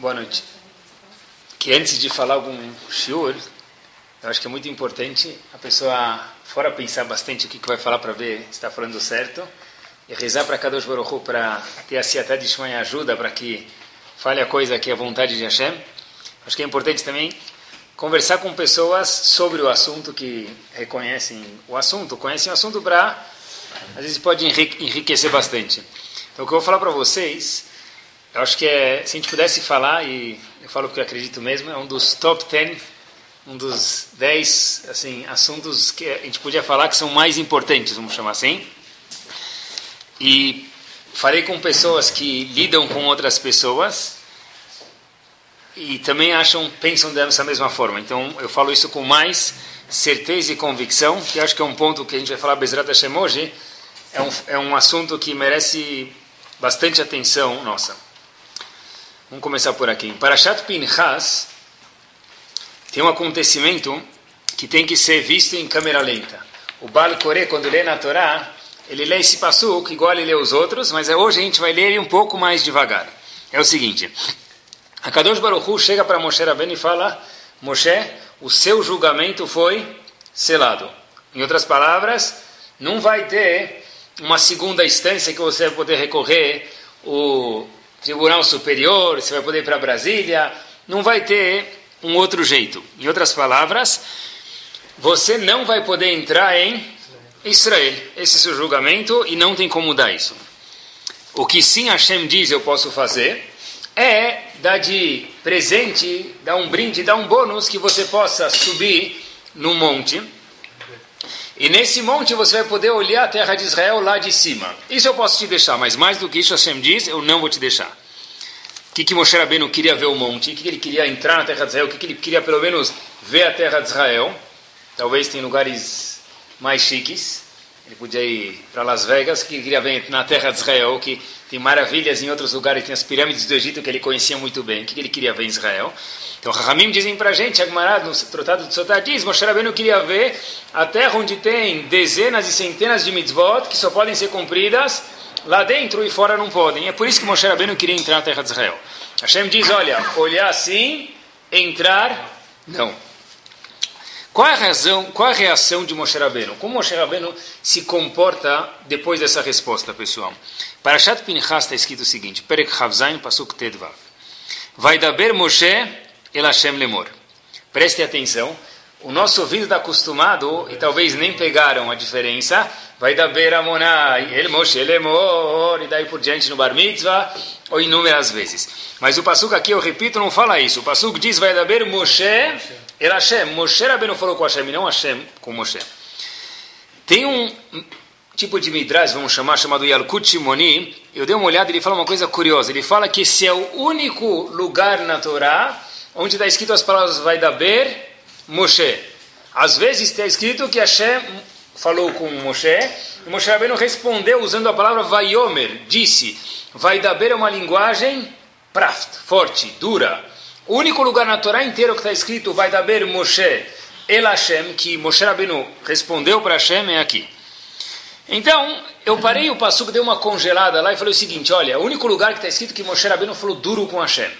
Boa noite. Que antes de falar algum shiur, eu acho que é muito importante a pessoa, fora pensar bastante o que, vai falar para ver se está falando certo, e rezar para Kadosh Baruch para ter a Siatá de Shmai ajuda para que fale a coisa que é a vontade de Hashem. Acho que é importante também conversar com pessoas sobre o assunto que reconhecem o assunto, conhecem o assunto para, às vezes pode enriquecer bastante. Então o que eu vou falar para vocês, eu acho que é, se a gente pudesse falar, e eu falo porque eu acredito mesmo, é um dos top 10, um dos 10 assim, assuntos que a gente podia falar que são mais importantes, vamos chamar assim. E falei com pessoas que lidam com outras pessoas e também acham, pensam dessa mesma forma. Então eu falo isso com mais certeza e convicção, que acho que é um ponto que a gente vai falar Bezrat Hashem hoje, é um, é um assunto que merece bastante atenção nossa. Vamos começar por aqui. Em Parashat Pinchas tem um acontecimento que tem que ser visto em câmera lenta. O Baal Koré, quando lê na Torá, ele lê esse passuco igual ele lê os outros, mas hoje a gente vai ler ele um pouco mais devagar. É o seguinte: a Kadosh Baruch Hu chega para Moshe Rabbeinu e fala: Moshe, o seu julgamento foi selado. Em outras palavras, não vai ter uma segunda instância que você vai poder recorrer o Tribunal Superior, você vai poder ir para Brasília, não vai ter um outro jeito. Em outras palavras, você não vai poder entrar em Israel. Esse é o seu julgamento e não tem como mudar isso. O que sim Hashem diz eu posso fazer é dar de presente, dar um brinde, dar um bônus que você possa subir no monte. E nesse monte você vai poder olhar a terra de Israel lá de cima. Isso eu posso te deixar, mas mais do que isso Hashem diz, eu não vou te deixar. O que, que Moshe Rabbeinu queria ver o monte? O que, que ele queria entrar na terra de Israel? O que, que ele queria pelo menos ver a terra de Israel? Talvez tem lugares mais chiques. Ele podia ir para Las Vegas, que queria ver na terra de Israel, que tem maravilhas em outros lugares, tem as pirâmides do Egito que ele conhecia muito bem. O que ele queria ver em Israel? Então, Rahamim dizem para a gente, Agmará, no Tratado de Sotá, diz, Moshe Rabbeinu queria ver a terra onde tem dezenas e centenas de mitzvot que só podem ser cumpridas lá dentro e fora não podem. É por isso que Moshe Rabbeinu queria entrar na terra de Israel. Hashem diz, olha, olhar assim, entrar, não. Qual é a razão, qual é a reação de Moshe Rabbeinu? Como Moshe Rabbeinu se comporta depois dessa resposta, pessoal? Para Shat Pinchas está escrito o seguinte, Perek Havzain Pasuk Tedvav. Vai daber Moshe el Hashem lemor. Preste atenção, o nosso ouvido está acostumado, e talvez nem pegaram a diferença, vai daber Amonai, el Moshe lemor, e daí por diante no Bar Mitzvah, ou inúmeras vezes. Mas o Pasuk aqui, eu repito, não fala isso. O Pasuk diz, vai daber Moshe era Hashem. Moshe Rabbeinu falou com Hashem, e não Hashem com Moshe. Tem um tipo de Midrash, vamos chamar, chamado Yalkut Shimoni. Eu dei uma olhada ele fala uma coisa curiosa. Ele fala que esse é o único lugar na Torá onde está escrito as palavras vai daber Moshe. Às vezes está escrito que Hashem falou com Moshe, e Moshe Rabbeinu respondeu usando a palavra Vayomer, disse, vai é uma linguagem praft, forte, dura. O único lugar na Torá inteiro que está escrito vai daber Moshe El Hashem, que Moshe Rabbeinu respondeu para Hashem, é aqui. Então, eu parei o que dei uma congelada lá e falei o seguinte, olha, o único lugar que está escrito que Moshe Rabbeinu falou duro com Hashem.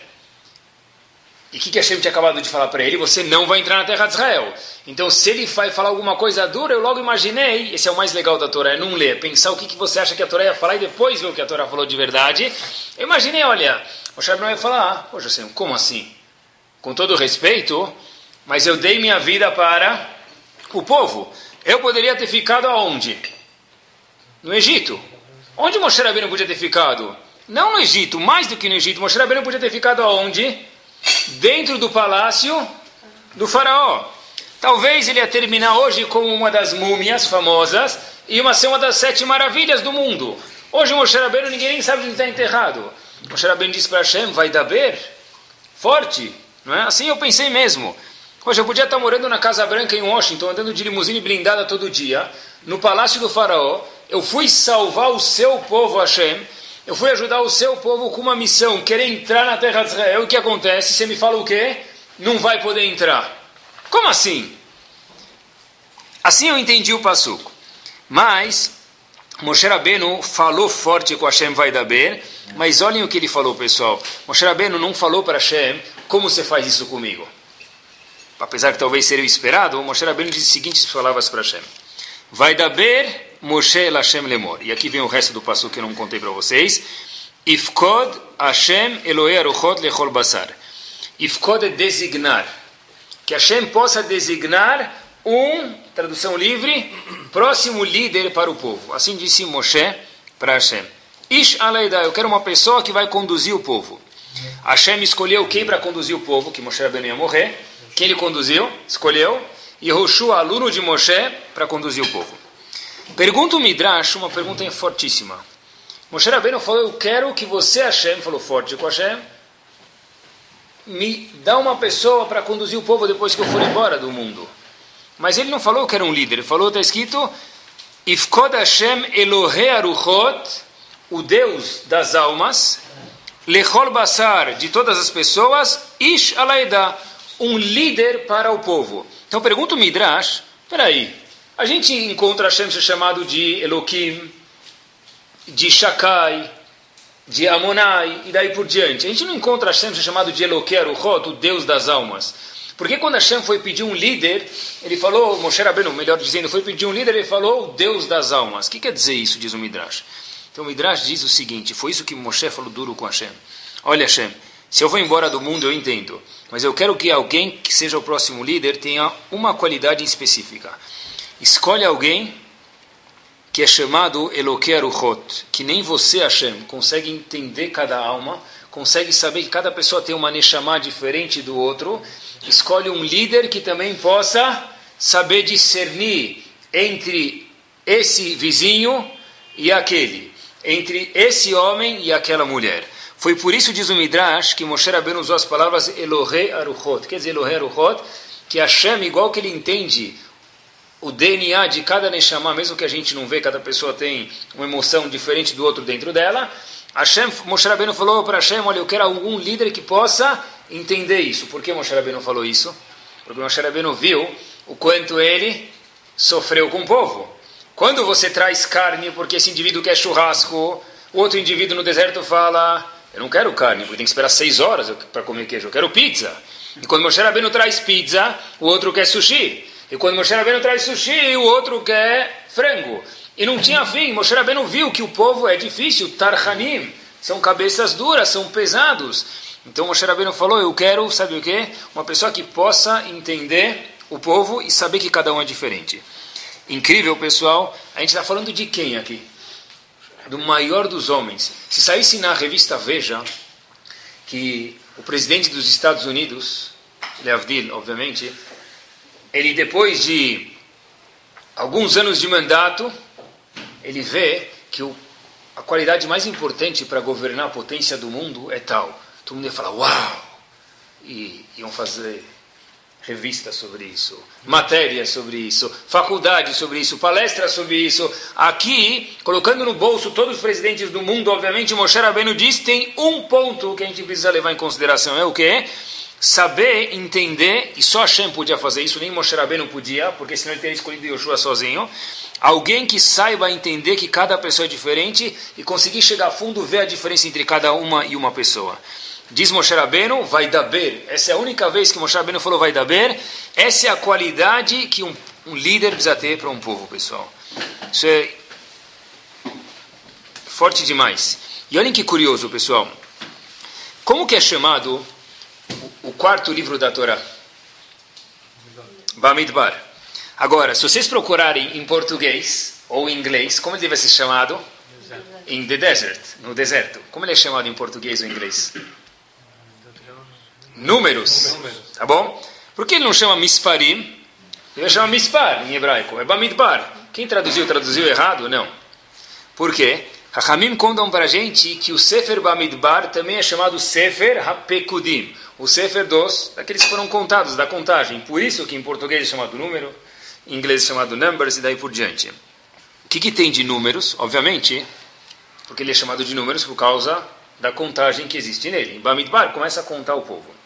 E o que, que Hashem tinha acabado de falar para ele? Você não vai entrar na terra de Israel. Então, se ele vai falar alguma coisa dura, eu logo imaginei, esse é o mais legal da Torá, é não ler, pensar o que, que você acha que a Torá ia falar e depois ver o que a Torá falou de verdade. Eu imaginei, olha, Moshe Rabbeinu vai falar, ah, poxa, assim, como assim? Com todo respeito, mas eu dei minha vida para o povo. Eu poderia ter ficado aonde? No Egito. Onde Moshe Rabbeinu podia ter ficado? Não no Egito, mais do que no Egito. Moshe Rabbeinu podia ter ficado aonde? Dentro do palácio do faraó. Talvez ele ia terminar hoje como uma das múmias famosas e uma ser uma das sete maravilhas do mundo. Hoje Moshe Rabbeinu ninguém nem sabe onde está enterrado. Moshe Rabbeinu disse para Hashem, vai dar ber? Forte, não é? Assim eu pensei mesmo. Hoje eu podia estar morando na Casa Branca em Washington, andando de limusine blindada todo dia, no palácio do faraó. Eu fui salvar o seu povo, Hashem. Eu fui ajudar o seu povo com uma missão, querer entrar na terra de Israel. O que acontece? Você me fala o quê? Não vai poder entrar. Como assim? Assim eu entendi o passuco. Mas Moshe Rabbeinu falou forte com Hashem Vaidaber Mas olhem o que ele falou, pessoal. Moshe Rabbeinu não falou para Hashem como você faz isso comigo. Apesar que talvez seria o esperado, Moshe Rabbeinu disse as seguintes palavras para Hashem. Vai daber Moshe Hashem lemor. E aqui vem o resto do passo que eu não contei para vocês. Ifkod Hashem Elohe Aruchot Lechol Basar. Ifkod é designar. Que Hashem possa designar um, tradução livre, próximo líder para o povo. Assim disse Moshe para Hashem. Ish Aleida, eu quero uma pessoa que vai conduzir o povo. Hashem escolheu quem para conduzir o povo, que Moshe Rabbeinu ia morrer. Quem ele conduziu? Escolheu. E Roshua, aluno de Moshe, para conduzir o povo. Pergunta o Midrash, uma pergunta fortíssima. Moshe Rabbeinu falou, eu quero que você, Hashem, falou forte com Hashem, me dá uma pessoa para conduzir o povo depois que eu for embora do mundo. Mas ele não falou que era um líder, ele falou, está escrito, Ifkod Hashem Elohe Aruchot, o Deus das almas, Lechol Basar, de todas as pessoas, Ish Alaida, um líder para o povo. Então pergunta o Midrash, peraí, a gente encontra Hashem chamado de Elohim, de Shakai, de Amonai e daí por diante. A gente não encontra Hashem chamado de Eloquei Aruchot, o Deus das almas. Porque quando Hashem foi pedir um líder, ele falou, Moshe Rabbeinu, melhor dizendo, foi pedir um líder, ele falou o Deus das almas. O que quer dizer isso, diz o Midrash? Então o Midrash diz o seguinte, foi isso que Moshe falou duro com Hashem. Olha Hashem, se eu vou embora do mundo eu entendo, mas eu quero que alguém que seja o próximo líder tenha uma qualidade específica. Escolhe alguém que é chamado Eloquei Aruchot, que nem você, Hashem, consegue entender cada alma, consegue saber que cada pessoa tem uma Neshama diferente do outro, escolhe um líder que também possa saber discernir entre esse vizinho e aquele, entre esse homem e aquela mulher. Foi por isso, diz o Midrash, que Moshe Rabbeinu usou as palavras Elohe Aruchot. Quer dizer, Elohe Aruchot, que Hashem, igual que ele entende o DNA de cada Neshama, mesmo que a gente não vê, cada pessoa tem uma emoção diferente do outro dentro dela, Hashem, Moshe Rabbeinu falou para Hashem, olha, eu quero algum líder que possa entender isso. Por que Moshe Rabbeinu falou isso? Porque Moshe Rabbeinu viu o quanto ele sofreu com o povo. Quando você traz carne porque esse indivíduo quer churrasco, o outro indivíduo no deserto fala, eu não quero carne, porque tem que esperar seis horas para comer queijo, eu quero pizza. E quando Moshe Rabbeinu traz pizza, o outro quer sushi. E quando Moshe Rabbeinu traz sushi, o outro quer frango. E não tinha fim. Moshe Rabbeinu viu que o povo é difícil, tarhanim, são cabeças duras, são pesados. Então Moshe Rabbeinu falou, eu quero, sabe o quê? Uma pessoa que possa entender o povo e saber que cada um é diferente. Incrível, pessoal. A gente está falando de quem aqui? Do maior dos homens. Se saísse na revista Veja que o presidente dos Estados Unidos, Leavdil, obviamente, ele depois de alguns anos de mandato, ele vê que o, a qualidade mais importante para governar a potência do mundo é tal. Todo mundo ia falar, uau! E iam fazer revistas sobre isso, matérias sobre isso, faculdades sobre isso, palestras sobre isso. Aqui, colocando no bolso todos os presidentes do mundo, obviamente, Moshe Rabbeinu diz, tem um ponto que a gente precisa levar em consideração, é o quê? Saber, entender, e só Hashem podia fazer isso, nem Moshe Rabbeinu podia, porque senão ele teria escolhido Yoshua sozinho, Alguém que saiba entender que cada pessoa é diferente e conseguir chegar a fundo, ver a diferença entre cada uma e uma pessoa. Diz Moshe Rabbeinu, vai daber. Essa é a única vez que Moshe Rabbeinu falou vai daber. Essa é a qualidade que um, um líder precisa ter para um povo, pessoal. Isso é forte demais. E olhem que curioso, pessoal. Como que é chamado o, o quarto livro da Torá? Bamidbar. Agora, se vocês procurarem em português ou em inglês, como ele deve ser chamado? In the desert, no deserto. Como ele é chamado em português ou em inglês? Números. Tá bom? Por que ele não chama misparim? Ele chama mispar em hebraico. É bamidbar. Quem traduziu, traduziu errado? Não. Por quê? Hachamim contam para a gente que o Sefer Bamidbar também é chamado Sefer HaPekudim. O Sefer dos, daqueles que foram contados, da contagem. Por isso que em português é chamado número em inglês chamado numbers e daí por diante. O que, que tem de números? Obviamente, porque ele é chamado de números por causa da contagem que existe nele. Bamidbar começa a contar o povo.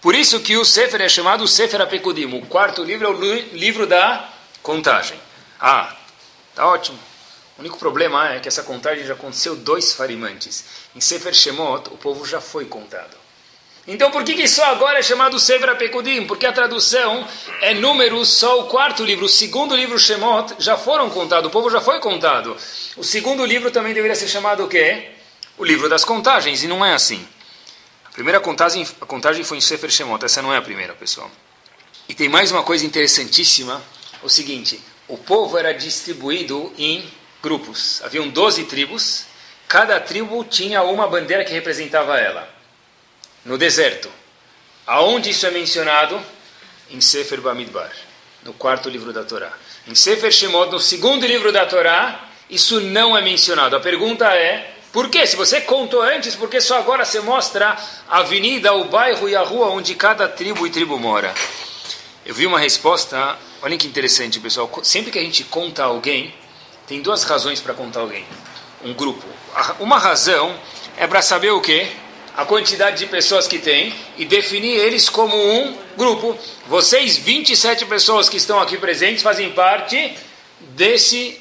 Por isso que o Sefer é chamado Sefer Apekudim. O quarto livro é o livro da contagem. Ah, tá ótimo. O único problema é que essa contagem já aconteceu dois farimantes. Em Sefer Shemot, o povo já foi contado. Então por que, que só agora é chamado Sefer Apekudim? Porque a tradução é número só o quarto livro. O segundo livro, Shemot, já foram contados. O povo já foi contado. O segundo livro também deveria ser chamado o quê? O livro das contagens. E não é assim. A primeira contagem, a contagem foi em Sefer Shemot. Essa não é a primeira, pessoal. E tem mais uma coisa interessantíssima. O seguinte. O povo era distribuído em grupos. Haviam 12 tribos, cada tribo tinha uma bandeira que representava ela. No deserto. Aonde isso é mencionado? Em Sefer Bamidbar, no quarto livro da Torá. Em Sefer Shemot, no segundo livro da Torá, isso não é mencionado. A pergunta é, por que? Se você contou antes, por que só agora você mostra a avenida, o bairro e a rua onde cada tribo e tribo mora? Eu vi uma resposta, olhem que interessante, pessoal. Sempre que a gente conta alguém, tem duas razões para contar alguém, um grupo. Uma razão é para saber o quê? A quantidade de pessoas que tem e definir eles como um grupo. Vocês, 27 pessoas que estão aqui presentes, fazem parte desse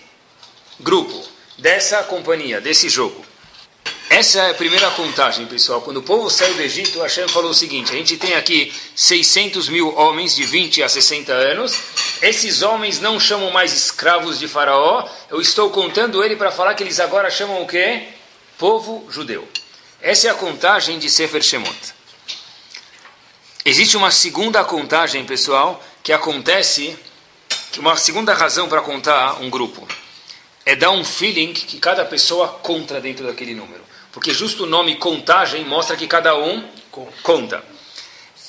grupo, dessa companhia, desse jogo. Essa é a primeira contagem, pessoal. Quando o povo saiu do Egito, Hashem falou o seguinte: a gente tem aqui 600 mil homens de 20 a 60 anos. Esses homens não chamam mais escravos de Faraó. Eu estou contando ele para falar que eles agora chamam o quê? Povo judeu. Essa é a contagem de Sefer Shemot. Existe uma segunda contagem, pessoal, que acontece, uma segunda razão para contar um grupo é dar um feeling que cada pessoa conta dentro daquele número. Porque justo o nome contagem mostra que cada um conta.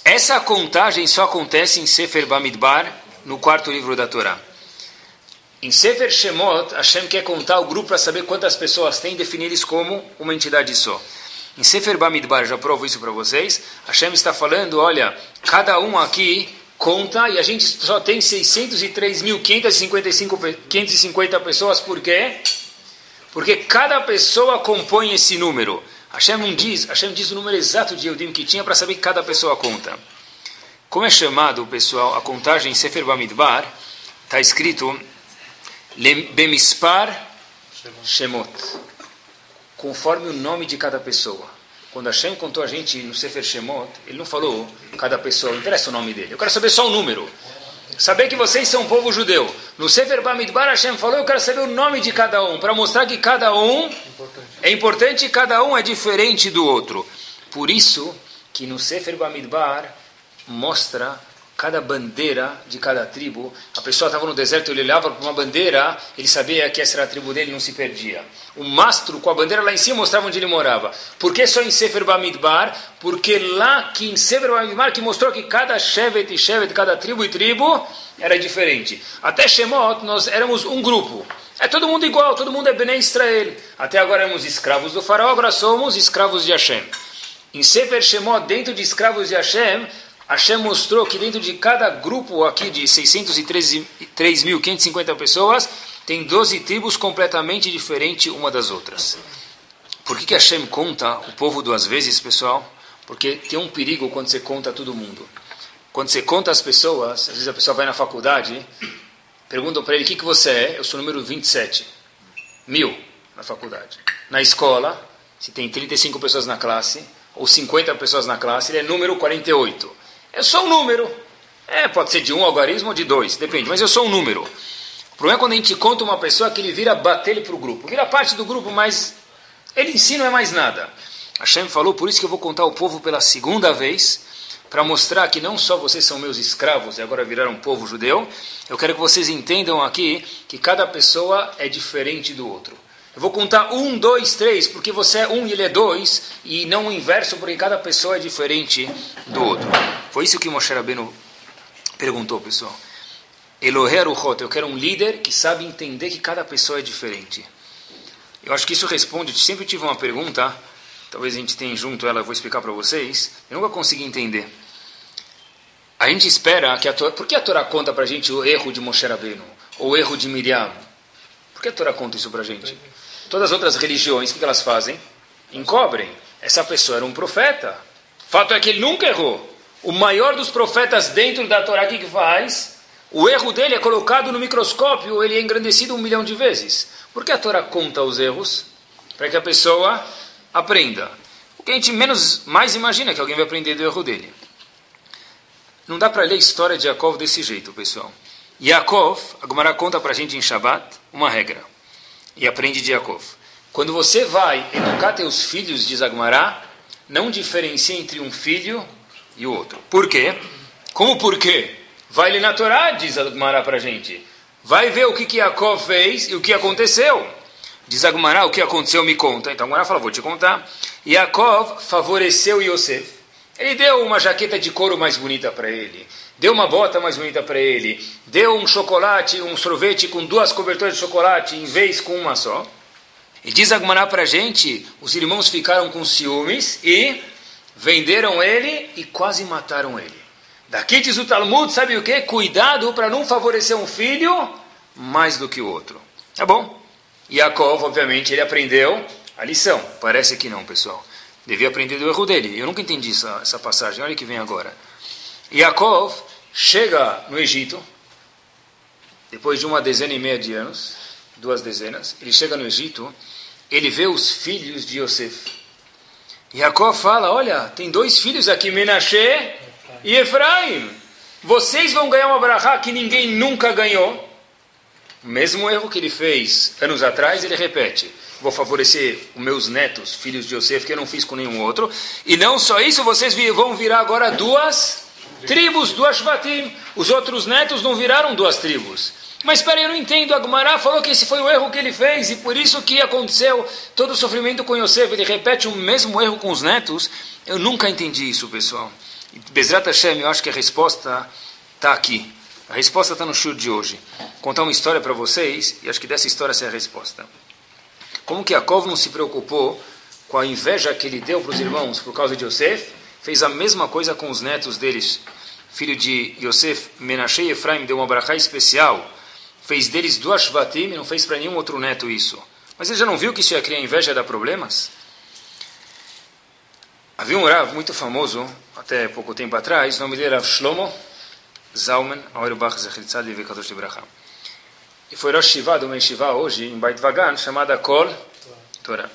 Essa contagem só acontece em Sefer Bamidbar, no quarto livro da Torá. Em Sefer Shemot, Hashem quer contar o grupo para saber quantas pessoas tem e definir eles como uma entidade só. Em Sefer Bamidbar, já provo isso para vocês, Hashem está falando, olha, cada um aqui conta e a gente só tem 603.550 pessoas, por quê? Porque cada pessoa compõe esse número. Hashem diz, Hashem diz o número exato de Eudim que tinha para saber que cada pessoa conta. Como é chamado, pessoal, a contagem Sefer Bamidbar, está escrito Bemispar Shemot, conforme o nome de cada pessoa. Quando Hashem contou a gente no Sefer Shemot, ele não falou cada pessoa, não interessa o nome dele, eu quero saber só o número saber que vocês são um povo judeu. No Sefer Bamidbar Hashem falou, eu quero saber o nome de cada um, para mostrar que cada um importante. é importante e cada um é diferente do outro. Por isso que no Sefer Bamidbar mostra cada bandeira de cada tribo. A pessoa estava no deserto, ele olhava para uma bandeira, ele sabia que essa era a tribo dele não se perdia. O mastro com a bandeira lá em cima mostrava onde ele morava. Por que só em Sefer Bamidbar? Porque lá que em Sefer Bamidbar que mostrou que cada Shevet e Shevet, cada tribo e tribo era diferente. Até Shemot nós éramos um grupo. É todo mundo igual, todo mundo é Bnei Israel. Até agora éramos escravos do faraó, agora somos escravos de Hashem. Em Sefer Shemot, dentro de escravos de Hashem, Hashem mostrou que dentro de cada grupo aqui de 603.550 pessoas, tem 12 tribos completamente diferentes uma das outras. Por que, que Hashem conta o povo duas vezes, pessoal? Porque tem um perigo quando você conta todo mundo. Quando você conta as pessoas, às vezes a pessoa vai na faculdade, perguntam para ele, o que, que você é? Eu sou o número 27. Mil na faculdade. Na escola, se tem 35 pessoas na classe, ou 50 pessoas na classe, ele é número 48. É só um número. É, pode ser de um algarismo ou de dois, depende, mas eu sou um número. Problema é quando a gente conta uma pessoa que ele vira bater para o grupo. Vira parte do grupo, mas ele em si não é mais nada. Hashem falou, por isso que eu vou contar o povo pela segunda vez, para mostrar que não só vocês são meus escravos e agora viraram povo judeu, eu quero que vocês entendam aqui que cada pessoa é diferente do outro. Eu vou contar um, dois, três, porque você é um e ele é dois, e não o inverso, porque cada pessoa é diferente do outro. Foi isso que Moshe Rabbeinu perguntou, pessoal. Eloher Uchot, eu quero um líder que sabe entender que cada pessoa é diferente. Eu acho que isso responde, sempre tive uma pergunta, talvez a gente tenha junto ela, eu vou explicar para vocês, eu nunca consegui entender. A gente espera que a Torá, por que a Torá conta para a gente o erro de Moshe Rabbeinu, ou o erro de Miriam? Por que a Torá conta isso para a gente? Todas as outras religiões, o que elas fazem? Encobrem. Essa pessoa era um profeta. Fato é que ele nunca errou. O maior dos profetas dentro da Torá, o que faz? O erro dele é colocado no microscópio, ele é engrandecido um milhão de vezes. Por que a Torá conta os erros? Para que a pessoa aprenda. O que a gente menos mais imagina é que alguém vai aprender do erro dele. Não dá para ler a história de Yaakov desse jeito, pessoal. Yaakov, a Gemara conta para a gente em Shabbat uma regra. E aprende de Yaakov. Quando você vai educar teus filhos, diz Agmará, não diferencia entre um filho e o outro. Por quê? Como por quê? Vai ler na Torá, diz Agmará para a gente. Vai ver o que, que Yaakov fez e o que aconteceu. Diz Agmará, o que aconteceu me conta. Então Agmará fala, vou te contar. Yaakov favoreceu Yosef. Ele deu uma jaqueta de couro mais bonita para ele. Deu uma bota mais bonita para ele. Deu um chocolate, um sorvete com duas coberturas de chocolate em vez com uma só. E diz Agmará para a gente, os irmãos ficaram com ciúmes e venderam ele e quase mataram ele. Daqui diz o Talmud, sabe o que? Cuidado para não favorecer um filho mais do que o outro. Tá bom? Yaakov, obviamente, ele aprendeu a lição. Parece que não, pessoal. Devia aprender do erro dele. Eu nunca entendi essa, essa passagem. Olha que vem agora. Yaakov chega no Egito, depois de uma dezena e meia de anos, duas dezenas, ele chega no Egito, ele vê os filhos de Yosef. Jacó fala, olha, tem dois filhos aqui, Menashe e Efraim. Vocês vão ganhar uma brachá que ninguém nunca ganhou. O mesmo erro que ele fez anos atrás, ele repete. Vou favorecer os meus netos, filhos de Yosef, que eu não fiz com nenhum outro. E não só isso, vocês vão virar agora duas tribos, duas shvatim. Os outros netos não viraram duas tribos. Mas espera, eu não entendo. Agmará falou que esse foi o erro que ele fez e por isso que aconteceu todo o sofrimento com Yosef. Ele repete o mesmo erro com os netos. Eu nunca entendi isso, pessoal. Bezrat Hashem, eu acho que a resposta está aqui. A resposta está no show de hoje. Vou contar uma história para vocês e acho que dessa história essa é a resposta. Como que Yaakov não se preocupou com a inveja que ele deu para os irmãos por causa de Yosef? Fez a mesma coisa com os netos deles. Filho de Yosef, Menashe e Efraim deu uma brachá especial fez deles duas shvatim e não fez para nenhum outro neto isso. Mas ele já não viu que isso ia criar inveja e dar problemas? Havia um Rav muito famoso, até pouco tempo atrás, o nome dele era Shlomo Zalman Auerbach Zechritzad Vekadosh de Braham. E foi Rosh Shiva do Shiva hoje, em Beit Vagan, chamada Kol Torah.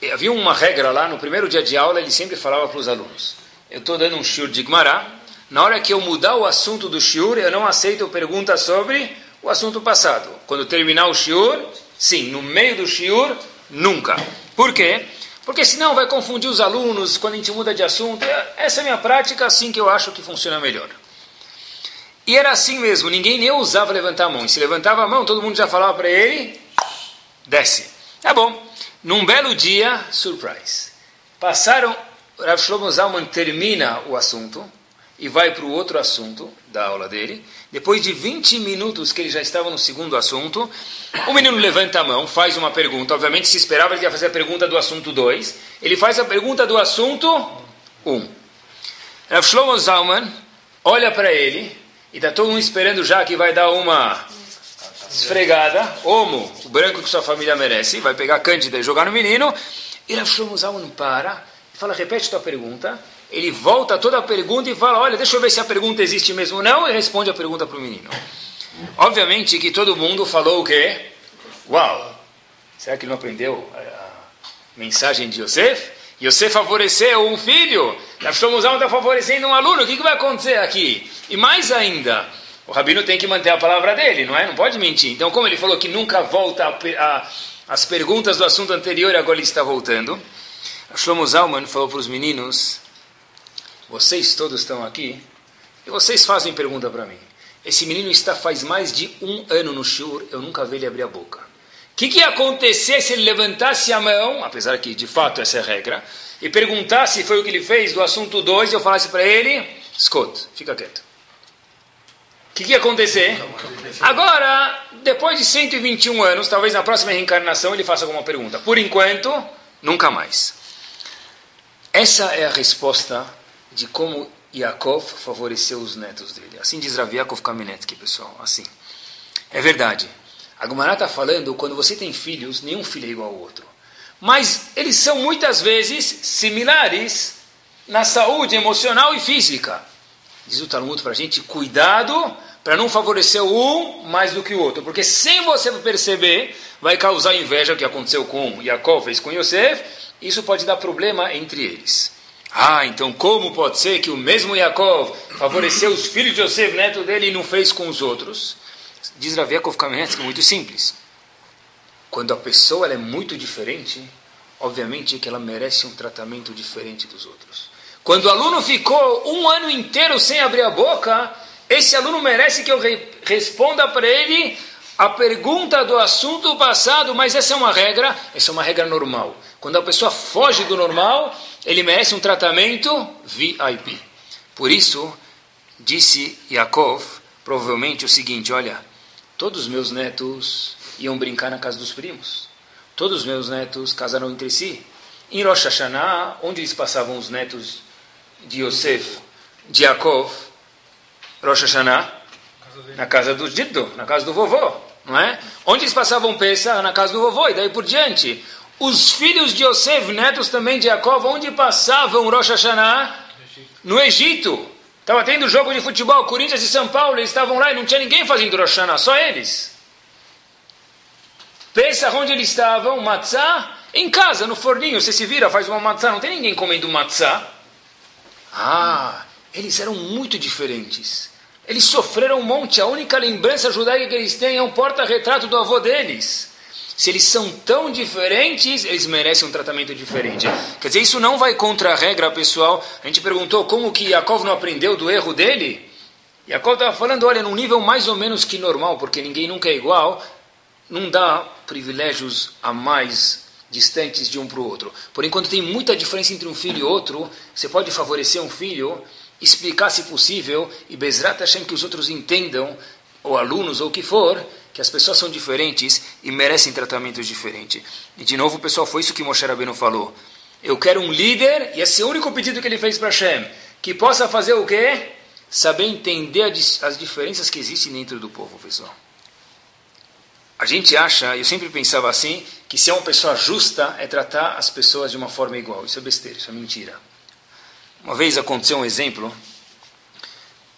E havia uma regra lá, no primeiro dia de aula, ele sempre falava para os alunos, eu estou dando um shiur de Gmará, na hora que eu mudar o assunto do shiur, eu não aceito perguntas sobre o assunto passado. Quando terminar o shiur, sim. No meio do shiur, nunca. Por quê? Porque senão vai confundir os alunos quando a gente muda de assunto. Essa é a minha prática, assim que eu acho que funciona melhor. E era assim mesmo, ninguém nem ousava levantar a mão. E se levantava a mão, todo mundo já falava para ele, desce. Tá bom. Num belo dia, surprise. Passaram, Rav Shlomo Zalman termina o assunto e vai para o outro assunto da aula dele. Depois de 20 minutos que ele já estava no segundo assunto, o menino levanta a mão, faz uma pergunta. Obviamente se esperava ele ia fazer a pergunta do assunto 2. Ele faz a pergunta do assunto 1. Um. Rav Shlomo Zalman olha para ele e está todo mundo esperando já que vai dar uma esfregada, homo, o branco que sua família merece, vai pegar a cândida e jogar no menino. E Rav Shlomo Zalman para e fala, repete tua pergunta ele volta toda a pergunta e fala: Olha, deixa eu ver se a pergunta existe mesmo ou não, e responde a pergunta para o menino. Obviamente que todo mundo falou o quê? Uau! Será que ele não aprendeu a mensagem de Yosef? Yosef favoreceu um filho, estamos está favorecendo um aluno, o que, que vai acontecer aqui? E mais ainda, o rabino tem que manter a palavra dele, não é? Não pode mentir. Então, como ele falou que nunca volta a, a, as perguntas do assunto anterior, agora ele está voltando. Shlomo Zalman falou para os meninos vocês todos estão aqui e vocês fazem pergunta para mim. Esse menino está faz mais de um ano no shur, eu nunca vi ele abrir a boca. O que, que ia acontecer se ele levantasse a mão, apesar que de fato essa é a regra, e perguntasse, foi o que ele fez, do assunto 2, e eu falasse para ele, Scott, fica quieto. O que, que ia acontecer? Agora, depois de 121 anos, talvez na próxima reencarnação ele faça alguma pergunta. Por enquanto, nunca mais. Essa é a resposta de como Yaakov favoreceu os netos dele. Assim diz Rav Yaakov Kamenetsky, pessoal. Assim. É verdade. A Gumará está falando, quando você tem filhos, nenhum filho é igual ao outro. Mas eles são muitas vezes similares na saúde emocional e física. Diz o Talmud para a gente, cuidado para não favorecer um mais do que o outro. Porque sem você perceber, vai causar inveja, o que aconteceu com Yaakov, fez com Yosef, isso pode dar problema entre eles. Ah, então como pode ser que o mesmo Yaakov favoreceu os filhos de Yosef, neto dele, e não fez com os outros? Diz Rav Yaakov Kamenetsky, muito simples. Quando a pessoa é muito diferente, obviamente que ela merece um tratamento diferente dos outros. Quando o aluno ficou um ano inteiro sem abrir a boca, esse aluno merece que eu re responda para ele a pergunta do assunto passado, mas essa é uma regra, essa é uma regra normal. Quando a pessoa foge do normal, ele merece um tratamento VIP. Por isso, disse Yaakov, provavelmente o seguinte: olha, todos os meus netos iam brincar na casa dos primos. Todos os meus netos casaram entre si. Em Rosh Hashanah, onde eles passavam os netos de Yosef, de Yaakov, Rosh Hashanah? Na casa do Dito, na casa do vovô, não é? Onde eles passavam Pesach? Na casa do vovô, e daí por diante. Os filhos de Yosef, netos também de Jacob, onde passavam Rosh Hashanah? No Egito. Estava tendo jogo de futebol, Corinthians e São Paulo, eles estavam lá e não tinha ninguém fazendo Rosh Hashanah, só eles. Pensa onde eles estavam, matzá, em casa, no forninho, você se vira, faz uma matzá, não tem ninguém comendo matzá. Ah, eles eram muito diferentes. Eles sofreram um monte, a única lembrança judaica que eles têm é um porta-retrato do avô deles. Se eles são tão diferentes, eles merecem um tratamento diferente. Quer dizer, isso não vai contra a regra, pessoal. A gente perguntou como que Yaakov não aprendeu do erro dele. Yaakov estava falando, olha, num nível mais ou menos que normal, porque ninguém nunca é igual, não dá privilégios a mais distantes de um para o outro. Por enquanto tem muita diferença entre um filho e outro, você pode favorecer um filho, explicar se possível, e Bezrat Hashem que os outros entendam, ou alunos, ou o que for, que as pessoas são diferentes e merecem tratamento diferente. E de novo, pessoal, foi isso que Moshe Rabbeinu falou. Eu quero um líder, e esse é o único pedido que ele fez para Hashem, que possa fazer o quê? Saber entender as diferenças que existem dentro do povo, pessoal. A gente acha, eu sempre pensava assim, que ser uma pessoa justa é tratar as pessoas de uma forma igual. Isso é besteira, isso é mentira. Uma vez aconteceu um exemplo,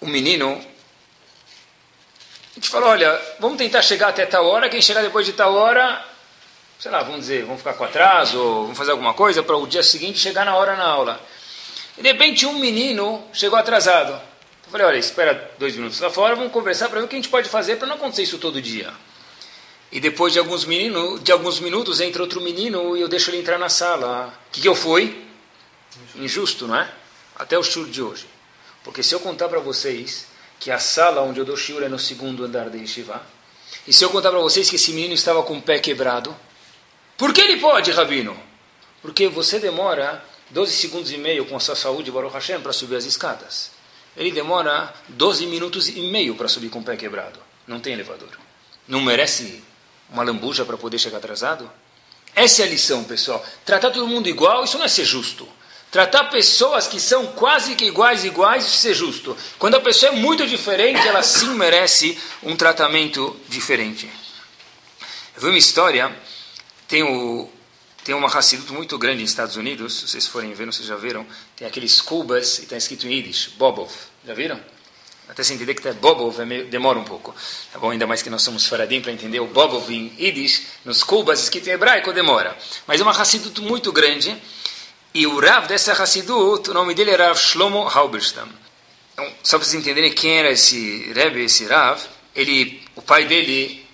um menino a gente falou, olha, vamos tentar chegar até tal hora, quem chegar depois de tal hora, sei lá, vamos dizer, vamos ficar com atraso, ou vamos fazer alguma coisa para o dia seguinte chegar na hora na aula. E de repente um menino chegou atrasado. Eu falei, olha, espera dois minutos lá fora, vamos conversar para ver o que a gente pode fazer para não acontecer isso todo dia. E depois de alguns, menino, de alguns minutos entra outro menino e eu deixo ele entrar na sala. O que, que eu fui? Injusto, não é? Até o estudo de hoje. Porque se eu contar para vocês que a sala onde eu dou shiur é no segundo andar da yeshiva. E se eu contar para vocês que esse menino estava com o pé quebrado, por que ele pode, Rabino? Porque você demora 12 segundos e meio com a sua saúde, Baruch Hashem, para subir as escadas. Ele demora 12 minutos e meio para subir com o pé quebrado. Não tem elevador. Não merece uma lambuja para poder chegar atrasado? Essa é a lição, pessoal. Tratar todo mundo igual, isso não é ser justo. Tratar pessoas que são quase que iguais, iguais, isso ser justo. Quando a pessoa é muito diferente, ela sim merece um tratamento diferente. Eu vi uma história, tem, o, tem uma Hassidut muito grande nos Estados Unidos, se vocês forem ver, não se já viram, tem aqueles cubas e está escrito em Yiddish, Bobov, já viram? Até se entender que é Bobov é meio, demora um pouco. Tá bom? Ainda mais que nós somos faradim para entender o Bobov em Yiddish, nos cubas escrito em hebraico demora. Mas é uma Hassidut muito grande, e o Rav dessa Hassidut, o nome dele era Shlomo Halberstam. Então, só para vocês entenderem quem era esse Rebbe, esse Rav, ele, o pai dele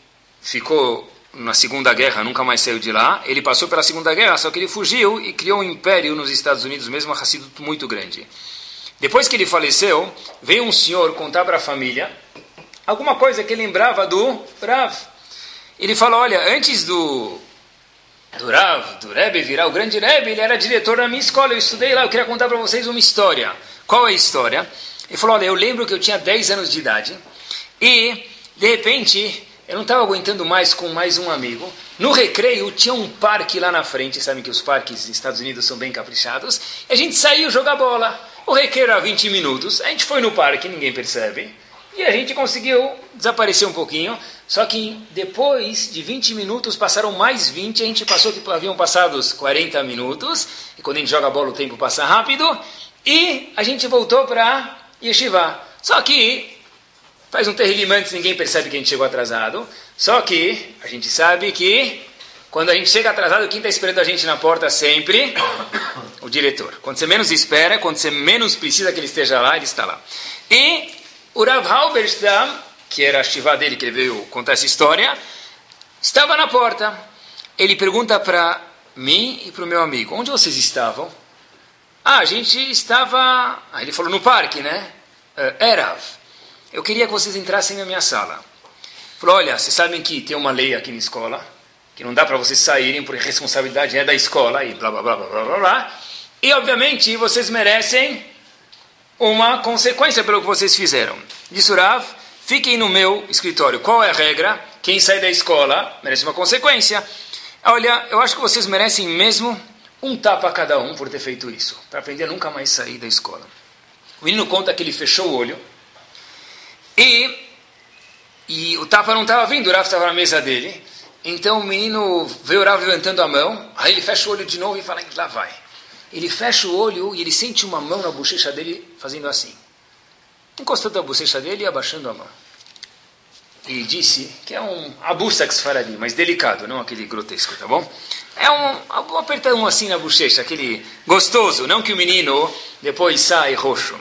ficou na Segunda Guerra, nunca mais saiu de lá. Ele passou pela Segunda Guerra, só que ele fugiu e criou um império nos Estados Unidos, mesmo uma Hassidut muito grande. Depois que ele faleceu, veio um senhor contar para a família alguma coisa que lembrava do Rav. Ele falou, olha, antes do do Rav, do Rebbe virar o grande Rebbe, ele era diretor da minha escola, eu estudei lá, eu queria contar para vocês uma história. Qual é a história? Ele falou, olha, eu lembro que eu tinha 10 anos de idade e, de repente, eu não estava aguentando mais com mais um amigo. No recreio tinha um parque lá na frente, sabem que os parques nos Estados Unidos são bem caprichados, e a gente saiu jogar bola. O recreio era 20 minutos, a gente foi no parque, ninguém percebe, e a gente conseguiu desaparecer um pouquinho. Só que depois de 20 minutos passaram mais 20, a gente passou que haviam passado os 40 minutos, e quando a gente joga bola o tempo passa rápido, e a gente voltou para Yeshiva. Só que faz um terrível antes, ninguém percebe que a gente chegou atrasado. Só que a gente sabe que quando a gente chega atrasado, quem está esperando a gente na porta sempre? O diretor. Quando você menos espera, quando você menos precisa que ele esteja lá, ele está lá. E o Rav Halberstam, que era a Shiva dele, que ele veio contar essa história, estava na porta. Ele pergunta para mim e para o meu amigo, onde vocês estavam? Ah, a gente estava... Ah, ele falou, no parque, né? Erav. Eu queria que vocês entrassem na minha sala. Falou, olha, vocês sabem que tem uma lei aqui na escola, que não dá para vocês saírem porque a responsabilidade é da escola e blá, blá, blá, blá, blá, blá. E, obviamente, vocês merecem uma consequência pelo que vocês fizeram. Disse Rav, fiquem no meu escritório. Qual é a regra? Quem sai da escola merece uma consequência. Olha, eu acho que vocês merecem mesmo um tapa a cada um por ter feito isso, para aprender a nunca mais sair da escola. O menino conta que ele fechou o olho e, e o tapa não estava vindo, o Rav estava na mesa dele. Então o menino vê o Rav levantando a mão, aí ele fecha o olho de novo e fala, lá vai. Ele fecha o olho e ele sente uma mão na bochecha dele fazendo assim. Encostando a bochecha dele e abaixando a mão e disse que é um abussax faradi, mas delicado, não aquele grotesco, tá bom? É um, um apertão assim na bochecha, aquele gostoso, não que o menino depois sai roxo.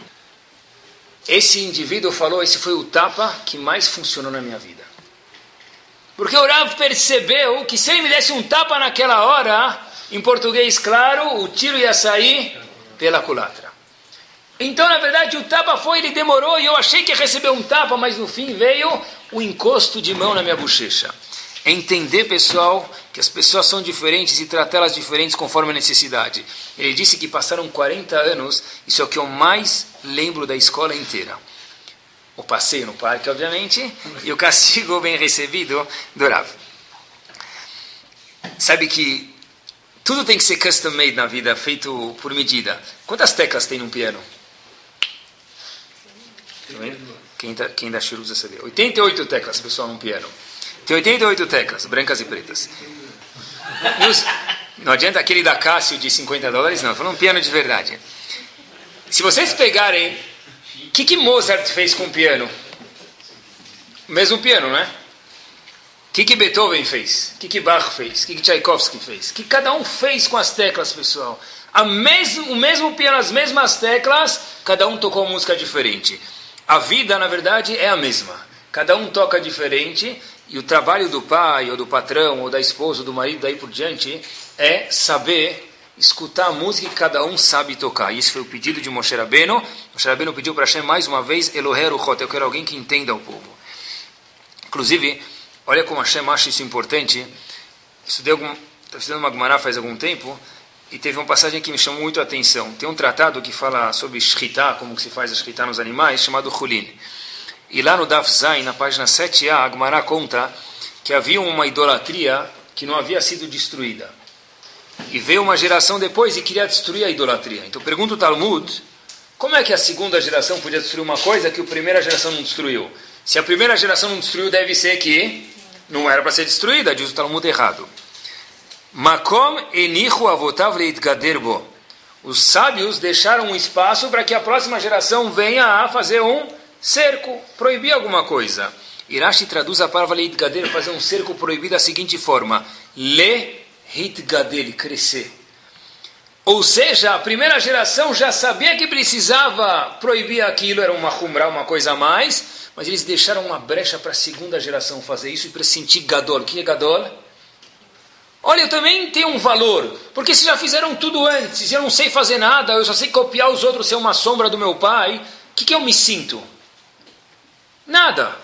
Esse indivíduo falou, esse foi o tapa que mais funcionou na minha vida. Porque o Rav percebeu que se ele me desse um tapa naquela hora, em português claro, o tiro ia sair pela culatra. Então, na verdade, o tapa foi, ele demorou e eu achei que ia receber um tapa, mas no fim veio o encosto de mão na minha bochecha. É entender, pessoal, que as pessoas são diferentes e tratá-las diferentes conforme a necessidade. Ele disse que passaram 40 anos, isso é o que eu mais lembro da escola inteira. O passeio no parque, obviamente, e o castigo bem recebido do Rav. Sabe que tudo tem que ser custom made na vida, feito por medida. Quantas teclas tem num piano? Tá quem, tá, quem dá tiro usa CD. 88 teclas, pessoal, num piano. Tem 88 teclas, brancas e pretas. Os, não adianta aquele da Cássio de 50 dólares, não. Falando um piano de verdade. Se vocês pegarem... O que, que Mozart fez com o piano? O mesmo piano, né? O que, que Beethoven fez? O que, que Bach fez? O que, que Tchaikovsky fez? O que cada um fez com as teclas, pessoal? A mesmo, o mesmo piano, as mesmas teclas, cada um tocou música diferente. A vida, na verdade, é a mesma. Cada um toca diferente e o trabalho do pai, ou do patrão, ou da esposa, ou do marido, daí por diante, é saber escutar a música que cada um sabe tocar. Isso foi o pedido de Moshe Rabbeinu. Moshe Rabbeinu pediu para Hashem mais uma vez, Eloher Uchot, eu quero alguém que entenda o povo. Inclusive, olha como Hashem acha isso importante. Estudei algum, estou estudando uma Gemara faz algum tempo, e teve uma passagem que me chamou muito a atenção. Tem um tratado que fala sobre shritá, como se faz a shritá nos animais, chamado Hulin. E lá no Daf Zain, na página 7a, a Agmará conta que havia uma idolatria que não havia sido destruída. E veio uma geração depois e queria destruir a idolatria. Então pergunta o Talmud, como é que a segunda geração podia destruir uma coisa que a primeira geração não destruiu? Se a primeira geração não destruiu, deve ser que não era para ser destruída, diz o Talmud errado. Makom enichu avotav leitgaderbo. Os sábios deixaram um espaço para que a próxima geração venha a fazer um cerco, proibir alguma coisa. Irashi traduz a palavra leitgader, fazer um cerco proibido da seguinte forma: le hitgadel, crescer. Ou seja, a primeira geração já sabia que precisava proibir aquilo, era uma rumra, uma coisa a mais, mas eles deixaram uma brecha para a segunda geração fazer isso e para sentir gadol. O que é gadol? Olha, eu também tenho um valor, porque se já fizeram tudo antes, eu não sei fazer nada, eu só sei copiar os outros, ser uma sombra do meu pai, o que, que eu me sinto? Nada.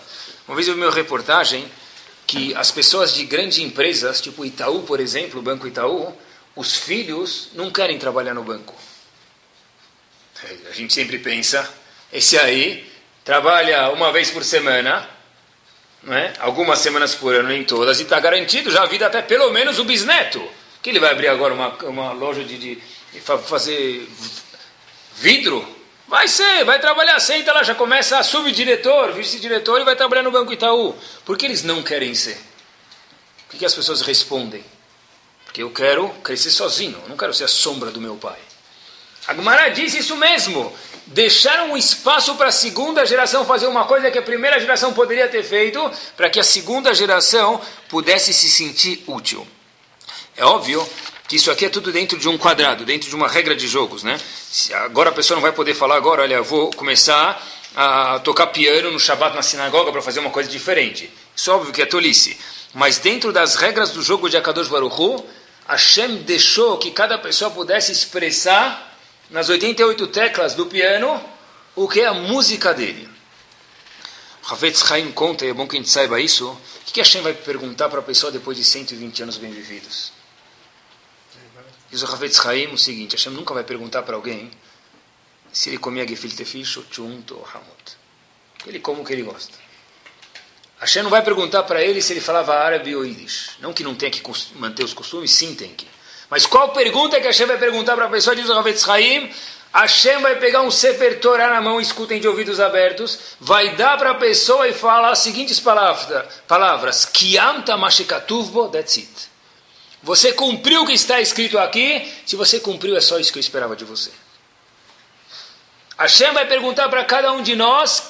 Uma vez eu vi uma reportagem que as pessoas de grandes empresas, tipo Itaú, por exemplo, o Banco Itaú, os filhos não querem trabalhar no banco. A gente sempre pensa, esse aí trabalha uma vez por semana, não é? algumas semanas por ano, nem todas, e está garantido já a vida até pelo menos o bisneto. Que ele vai abrir agora uma, uma loja de, de, de fazer vidro? Vai ser, vai trabalhar, senta lá, já começa a subdiretor, vice-diretor e vai trabalhar no Banco Itaú. Por que eles não querem ser? O que, que as pessoas respondem? Porque eu quero crescer sozinho, eu não quero ser a sombra do meu pai. A Gemara diz isso mesmo. Deixaram um espaço para a segunda geração fazer uma coisa que a primeira geração poderia ter feito, para que a segunda geração pudesse se sentir útil. É óbvio que isso aqui é tudo dentro de um quadrado, dentro de uma regra de jogos, né? Agora a pessoa não vai poder falar agora, olha, vou começar a tocar piano no Shabat na sinagoga para fazer uma coisa diferente. Isso é óbvio que é tolice. Mas dentro das regras do jogo de Akadosh Baruch Hu, Hashem deixou que cada pessoa pudesse expressar nas 88 teclas do piano o que é a música dele. Havetz Haim conta, e é bom que a gente saiba isso, o que Hashem vai perguntar para a pessoa depois de 120 anos bem vividos? Diz o Havetz Haim o seguinte, Hashem nunca vai perguntar para alguém se ele comia gefilte fish, ou chunt ou hamut. Ele come o que ele gosta. Hashem não vai perguntar para ele se ele falava árabe ou yiddish. Não que não tenha que manter os costumes, sim tem que. Mas qual pergunta que Hashem vai perguntar para a pessoa? Diz o Havetz Haim, Hashem vai pegar um Sefer Torah na mão, escutem de ouvidos abertos, vai dar para a pessoa e falar as seguintes palavras, palavras Kiam tamashekatuvbo, that's it. Você cumpriu o que está escrito aqui. Se você cumpriu, é só isso que eu esperava de você. Hashem vai perguntar para cada um de nós: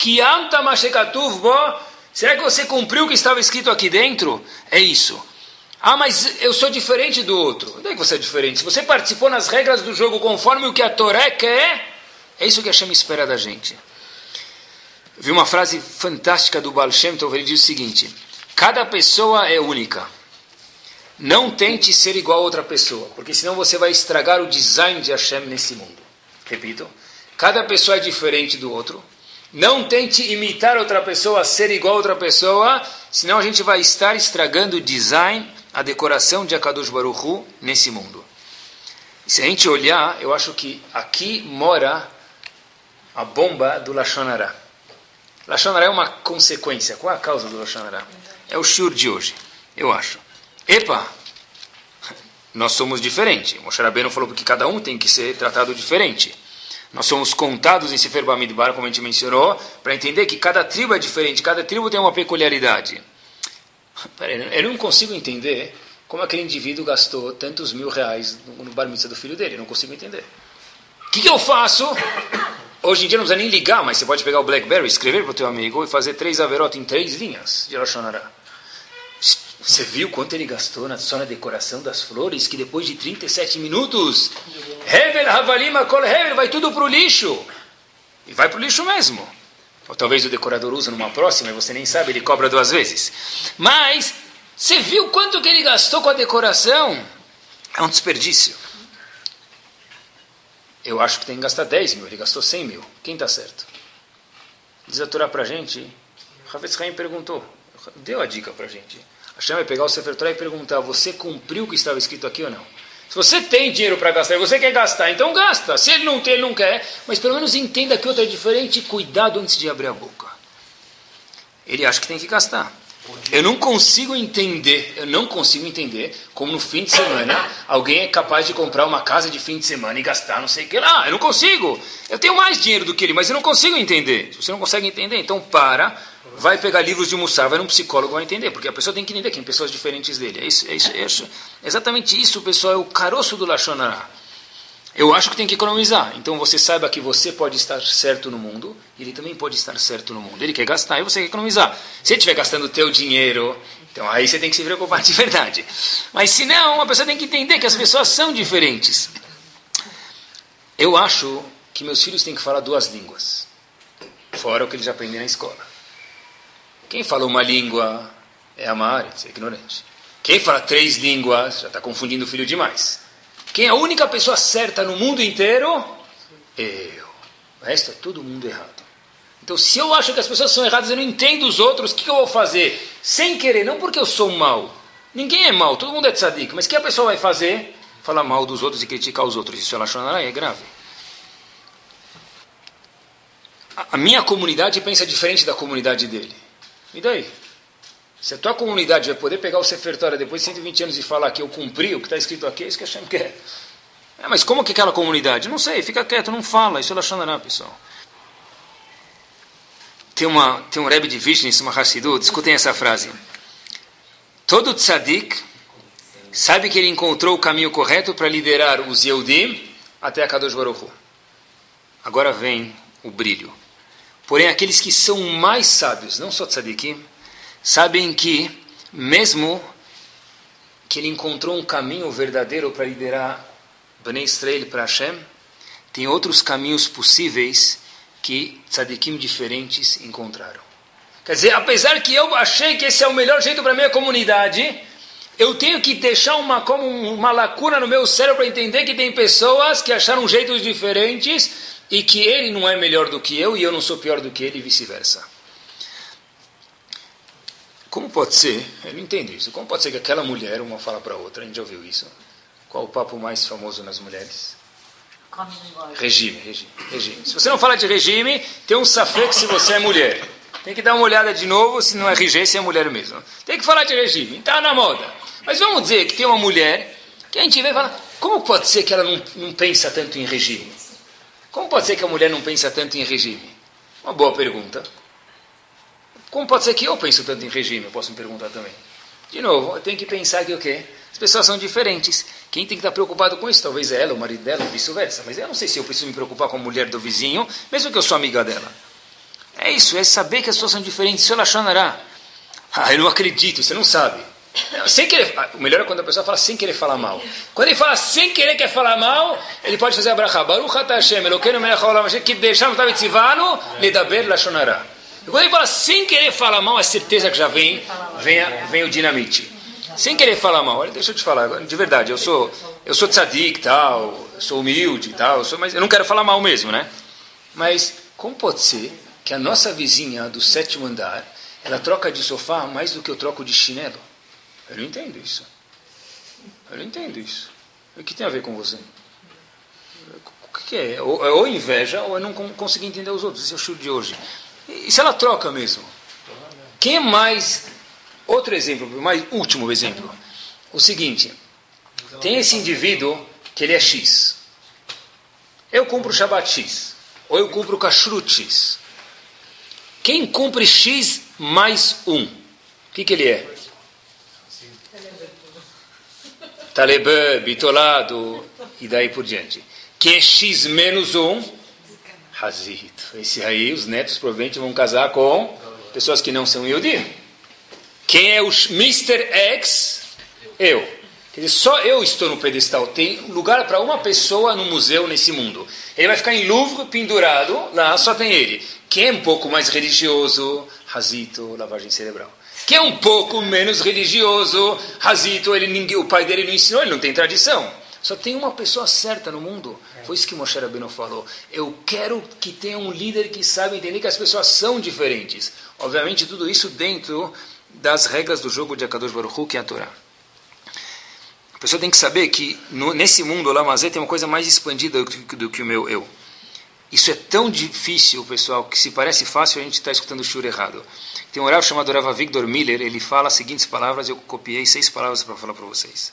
Será que você cumpriu o que estava escrito aqui dentro? É isso. Ah, mas eu sou diferente do outro. Onde é que você é diferente? Se você participou nas regras do jogo conforme o que a Toré quer, é isso que Hashem espera da gente. Vi uma frase fantástica do Baal Shem Tov, ele diz o seguinte: Cada pessoa é única. Não tente ser igual a outra pessoa, porque senão você vai estragar o design de Hashem nesse mundo. Repito, cada pessoa é diferente do outro. Não tente imitar outra pessoa, ser igual a outra pessoa, senão a gente vai estar estragando o design, a decoração de Akadosh Baruch Hu nesse mundo. E se a gente olhar, eu acho que aqui mora a bomba do Lashonará. Lashonará é uma consequência. Qual é a causa do Lashonará? É o shur de hoje, eu acho. Epa, nós somos diferentes. Moshe Rabbeinu falou que cada um tem que ser tratado diferente. Nós somos contados em Sefer Bamidbar, como a gente mencionou, para entender que cada tribo é diferente, cada tribo tem uma peculiaridade. Eu não consigo entender como aquele indivíduo gastou tantos mil reais no bar mitzvah do filho dele. Eu não consigo entender. O que, que eu faço? Hoje em dia não precisa nem ligar, mas você pode pegar o BlackBerry, escrever para o teu amigo e fazer três averot em três linhas de Roshonará. Você viu quanto ele gastou na, só na decoração das flores? Que depois de 37 minutos, Hevel, Havalima, Kol Hevel, vai tudo para o lixo. E vai para o lixo mesmo. Ou talvez o decorador usa numa próxima e você nem sabe, ele cobra duas vezes. Mas, você viu quanto que ele gastou com a decoração? É um desperdício. Eu acho que tem que gastar 10 mil, ele gastou 100 mil. Quem está certo? A Torá para a gente. Ravetz Haim perguntou, deu a dica para a gente. Hashem vai pegar o Sefer e perguntar: você cumpriu o que estava escrito aqui ou não? Se você tem dinheiro para gastar e você quer gastar, então gasta. Se ele não tem, ele não quer. Mas pelo menos entenda que outro é diferente cuidado antes de abrir a boca. Ele acha que tem que gastar. Eu não consigo entender, eu não consigo entender como no fim de semana alguém é capaz de comprar uma casa de fim de semana e gastar não sei o que lá. Eu não consigo. Eu tenho mais dinheiro do que ele, mas eu não consigo entender. Se você não consegue entender, então para, vai pegar livros de Mussar, vai num psicólogo, vai entender, porque a pessoa tem que entender que tem pessoas diferentes dele. É, isso, é, isso, é isso. exatamente isso, pessoal, é o caroço do Lachonará. Eu acho que tem que economizar. Então você saiba que você pode estar certo no mundo, ele também pode estar certo no mundo. Ele quer gastar e você quer economizar. Se ele estiver gastando o teu dinheiro, então aí você tem que se preocupar de verdade. Mas se não, a pessoa tem que entender que as pessoas são diferentes. Eu acho que meus filhos têm que falar duas línguas, fora o que eles aprendem na escola. Quem fala uma língua é amaretz, é ignorante. Quem fala três línguas já está confundindo o filho demais. Quem é a única pessoa certa no mundo inteiro? Eu. O resto é todo mundo errado. Então, se eu acho que as pessoas são erradas, eu não entendo os outros, o que, que eu vou fazer? Sem querer, não porque eu sou mal. Ninguém é mal, todo mundo é tzadik. Mas o que a pessoa vai fazer? Falar mal dos outros e criticar os outros. Isso ela achonará é grave. A minha comunidade pensa diferente da comunidade dele. E daí? Se a tua comunidade vai poder pegar o Sefer Torah depois de 120 anos e falar que eu cumpri o que está escrito aqui, é isso que a Hashem quer. É, mas como que aquela comunidade? Não sei, fica quieto, não fala. Isso é Lashonará, pessoal. Tem, uma, tem um Rebbe de Vishnis, uma Hassidut, escutem essa frase. Todo tzadik sabe que ele encontrou o caminho correto para liderar os Yehudim até a Kadosh Baruch. Agora vem o brilho. Porém, aqueles que são mais sábios, não só tzadikim, sabem que, mesmo que ele encontrou um caminho verdadeiro para liderar Bnei Israel para Hashem, tem outros caminhos possíveis que tzadikim diferentes encontraram. Quer dizer, apesar que eu achei que esse é o melhor jeito para a minha comunidade, eu tenho que deixar uma, como uma lacuna no meu cérebro para entender que tem pessoas que acharam jeitos diferentes e que ele não é melhor do que eu e eu não sou pior do que ele e vice-versa. Como pode ser, eu não entendo isso, como pode ser que aquela mulher, uma fala para outra, a gente já ouviu isso, qual o papo mais famoso nas mulheres? Regime, regime, regime. Se você não fala de regime, tem um safé se você é mulher. Tem que dar uma olhada de novo se não é RG, se é mulher mesmo. Tem que falar de regime, está na moda. Mas vamos dizer que tem uma mulher que a gente vê e fala, como pode ser que ela não, não pensa tanto em regime? Como pode ser que a mulher não pensa tanto em regime? Uma boa pergunta. Como pode ser que eu penso tanto em regime? Eu posso me perguntar também. De novo, eu tenho que pensar que o quê? As pessoas são diferentes. Quem tem que estar preocupado com isso? Talvez é ela, o marido dela, vice-versa. Mas eu não sei se eu preciso me preocupar com a mulher do vizinho, mesmo que eu sou amiga dela. É isso, é saber que as pessoas são diferentes. Se eu achar, ah, eu não acredito, você não sabe. Sem querer, o melhor é quando a pessoa fala sem querer falar mal. Quando ele fala sem querer quer falar mal, ele pode fazer a bracha. Baruch Hashem, Elokeinu melech haolam, que deixamos tavitzivano, ledaber lashonara. Quando ele fala sem querer falar mal, é certeza que já vem, vem, vem o dinamite. Sem querer falar mal, olha, deixa eu te falar, de verdade, eu sou, eu sou tzadik, tal, sou humilde, tal, sou, mas eu não quero falar mal mesmo, né? Mas como pode ser que a nossa vizinha do sétimo andar, ela troca de sofá mais do que eu troco de chinelo? Eu não entendo isso. Eu não entendo isso. O que tem a ver com você? O que é? Ou, ou inveja, ou eu não consegui entender os outros. Esse é o show de hoje. E se ela troca mesmo? Quem é mais. Outro exemplo, mais último exemplo. O seguinte: tem esse indivíduo que ele é X. Eu cumpro o Shabbat X. Ou eu cumpro o Kashrut X. Quem cumpre X mais um? O que, que ele é? Talibã, bitolado e daí por diante. Quem é X menos um? Hazito. Esse aí, os netos provavelmente vão casar com pessoas que não são Yudi. Quem é o Mr. X? Eu. Quer dizer, só eu estou no pedestal. Tem lugar para uma pessoa no museu nesse mundo. Ele vai ficar em Louvre pendurado, lá só tem ele. Quem é um pouco mais religioso? Hazito, lavagem cerebral que é um pouco menos religioso. Hazito, ele, ninguém, o pai dele não ensinou, ele não tem tradição. Só tem uma pessoa certa no mundo. Foi isso que Moshe Rabbeinu falou. Eu quero que tenha um líder que saiba entender que as pessoas são diferentes. Obviamente, tudo isso dentro das regras do jogo de Akadosh Baruch Hu, que é a Torá. A pessoa tem que saber que no, nesse mundo, o Lamazé tem uma coisa mais expandida do do que o meu eu. Isso é tão difícil, pessoal, que se parece fácil, a gente está escutando o shur errado. Tem um oral chamado Rav Victor Miller, ele fala as seguintes palavras, eu copiei seis palavras para falar para vocês.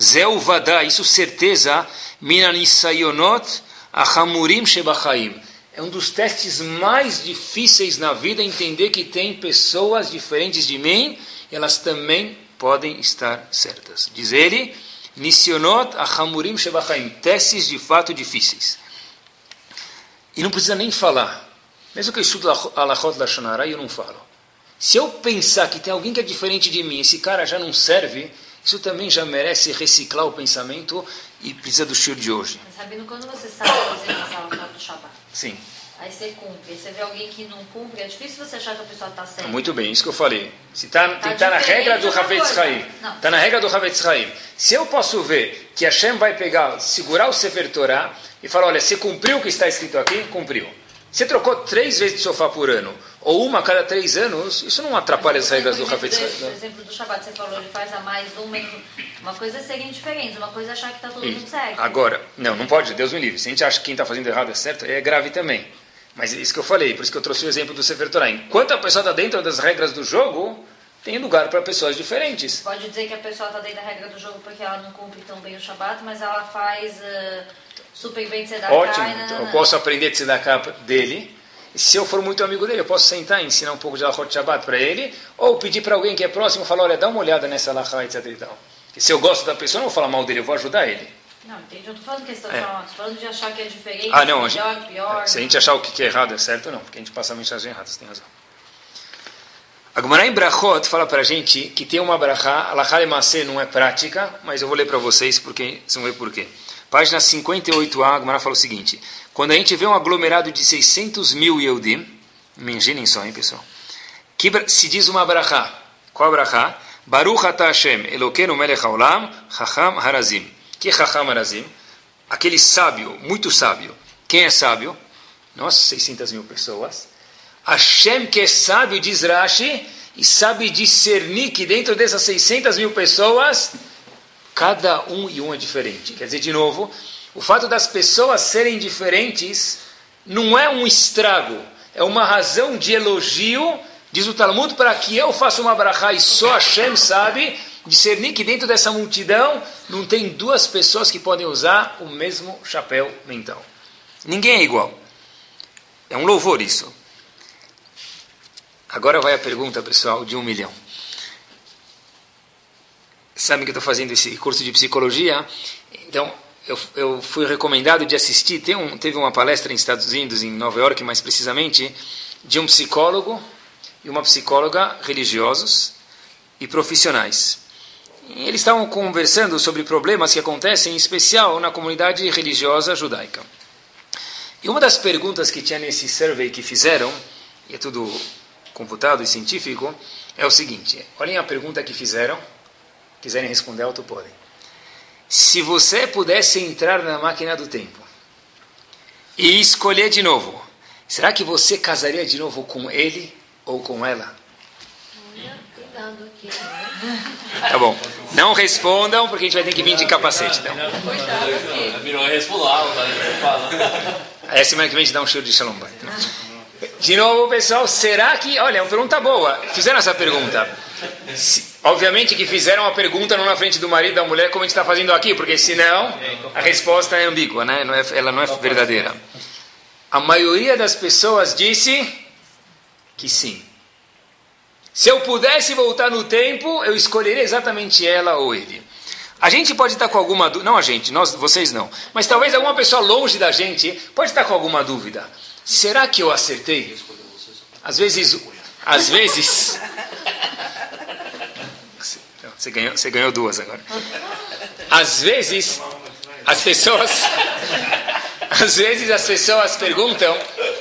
Zeu vada, isso certeza, minanisayonot ahamurim shebachaim. É um dos testes mais difíceis na vida entender que tem pessoas diferentes de mim, elas também podem estar certas. Diz ele, nisionot ahamurim shebachaim, testes de fato difíceis. E não precisa nem falar. Mesmo que eu estudo Alachot Lashonara, eu não falo. Se eu pensar que tem alguém que é diferente de mim, esse cara já não serve, isso também já merece reciclar o pensamento e precisa do shur de hoje. Mas, Rabino, quando você sabe fazer sala do Shabbat, Sim. Aí você cumpre, você vê alguém que não cumpre, é difícil você achar que a pessoa está certa. Muito bem, isso que eu falei. Se tá, tá, tá na regra do Havetz Haim. Está na regra do Havetz Haim. Se eu posso ver que Hashem vai pegar, segurar o Sefer Torah e falar, olha, você cumpriu o que está escrito aqui? Cumpriu. Você trocou três vezes de sofá por ano, ou uma a cada três anos, isso não atrapalha as regras do Hafetz Por exemplo, do Shabbat, você falou, ele faz a mais um, menos Uma coisa é ser indiferente, uma coisa é achar que está todo mundo certo. Agora, não, não pode, Deus me livre. Se a gente acha que quem está fazendo errado é certo, é grave também. Mas é isso que eu falei, por isso que eu trouxe o exemplo do Sefer Torah. Enquanto a pessoa está dentro das regras do jogo, tem lugar para pessoas diferentes. Pode dizer que a pessoa está dentro da regra do jogo porque ela não cumpre tão bem o Shabbat, mas ela faz uh, super bem Tzedakah. Ótimo, então, eu posso aprender Tzedakah dele se eu for muito amigo dele, eu posso sentar e ensinar um pouco de Alachot Shabbat para ele, ou pedir para alguém que é próximo, falar, olha, dá uma olhada nessa Alachá, etc e tal. se eu gosto da pessoa, eu não vou falar mal dele, eu vou ajudar ele. Não, entendi. Eu tô falando questão é. Tô falando de achar que é diferente, ah, não, melhor, gente, pior. Se a gente achar o que é errado é certo, não, porque a gente passa a mensagem errada, você tem razão. A Gemara em Brachot fala para a gente que tem uma brachá, Alachá Lemase não é prática, mas eu vou ler para vocês porque vocês vão ver por quê. Página 58a, a Gemara fala o seguinte, quando a gente vê um aglomerado de 600 mil Yehudim, imaginem só, hein, pessoal, que se diz uma brachá, qual brachá? Baruch ata Hashem, Elokeinu melech haolam, Chacham harazim. Que é Chacham harazim? Aquele sábio, muito sábio. Quem é sábio? Nossa, 600 mil pessoas. Hashem que é sábio, diz Rashi, e sabe discernir que dentro dessas 600 mil pessoas, cada um e um é diferente. Quer dizer, de novo, o fato das pessoas serem diferentes não é um estrago, é uma razão de elogio, diz o Talmud, para que eu faça uma brachá e só Hashem sabe discernir que dentro dessa multidão não tem duas pessoas que podem usar o mesmo chapéu mental. Ninguém é igual. É um louvor isso. Agora vai a pergunta, pessoal, de um milhão. Sabem que eu estou fazendo esse curso de psicologia, então eu, eu fui recomendado de assistir. Um, teve uma palestra nos Estados Unidos, em Nova York mais precisamente, de um psicólogo e uma psicóloga religiosos e profissionais. Eles estavam conversando sobre problemas que acontecem, em especial na comunidade religiosa judaica. E uma das perguntas que tinha nesse survey que fizeram, e é tudo computado e científico, é o seguinte: olhem a pergunta que fizeram, quiserem responder alto, podem. Se você pudesse entrar na máquina do tempo e escolher de novo, será que você casaria de novo com ele ou com ela? Tá bom. Não respondam, porque a gente vai ter que vir de capacete. Então. Aí a semana que vem a gente dá um show de Shalom de novo, pessoal, será que. Olha, é uma pergunta boa. Fizeram essa pergunta. Se, obviamente que fizeram a pergunta não na frente do marido da mulher, como a gente está fazendo aqui, porque senão a resposta é ambígua, né? não é, ela não é verdadeira. A maioria das pessoas disse que sim. Se eu pudesse voltar no tempo, eu escolheria exatamente ela ou ele. A gente pode estar com alguma dúvida, não a gente, nós, vocês não, mas talvez alguma pessoa longe da gente pode estar com alguma dúvida. Será que eu acertei? Às vezes, às vezes. Você ganhou, você ganhou duas agora. Às vezes, as pessoas. Às vezes as pessoas perguntam,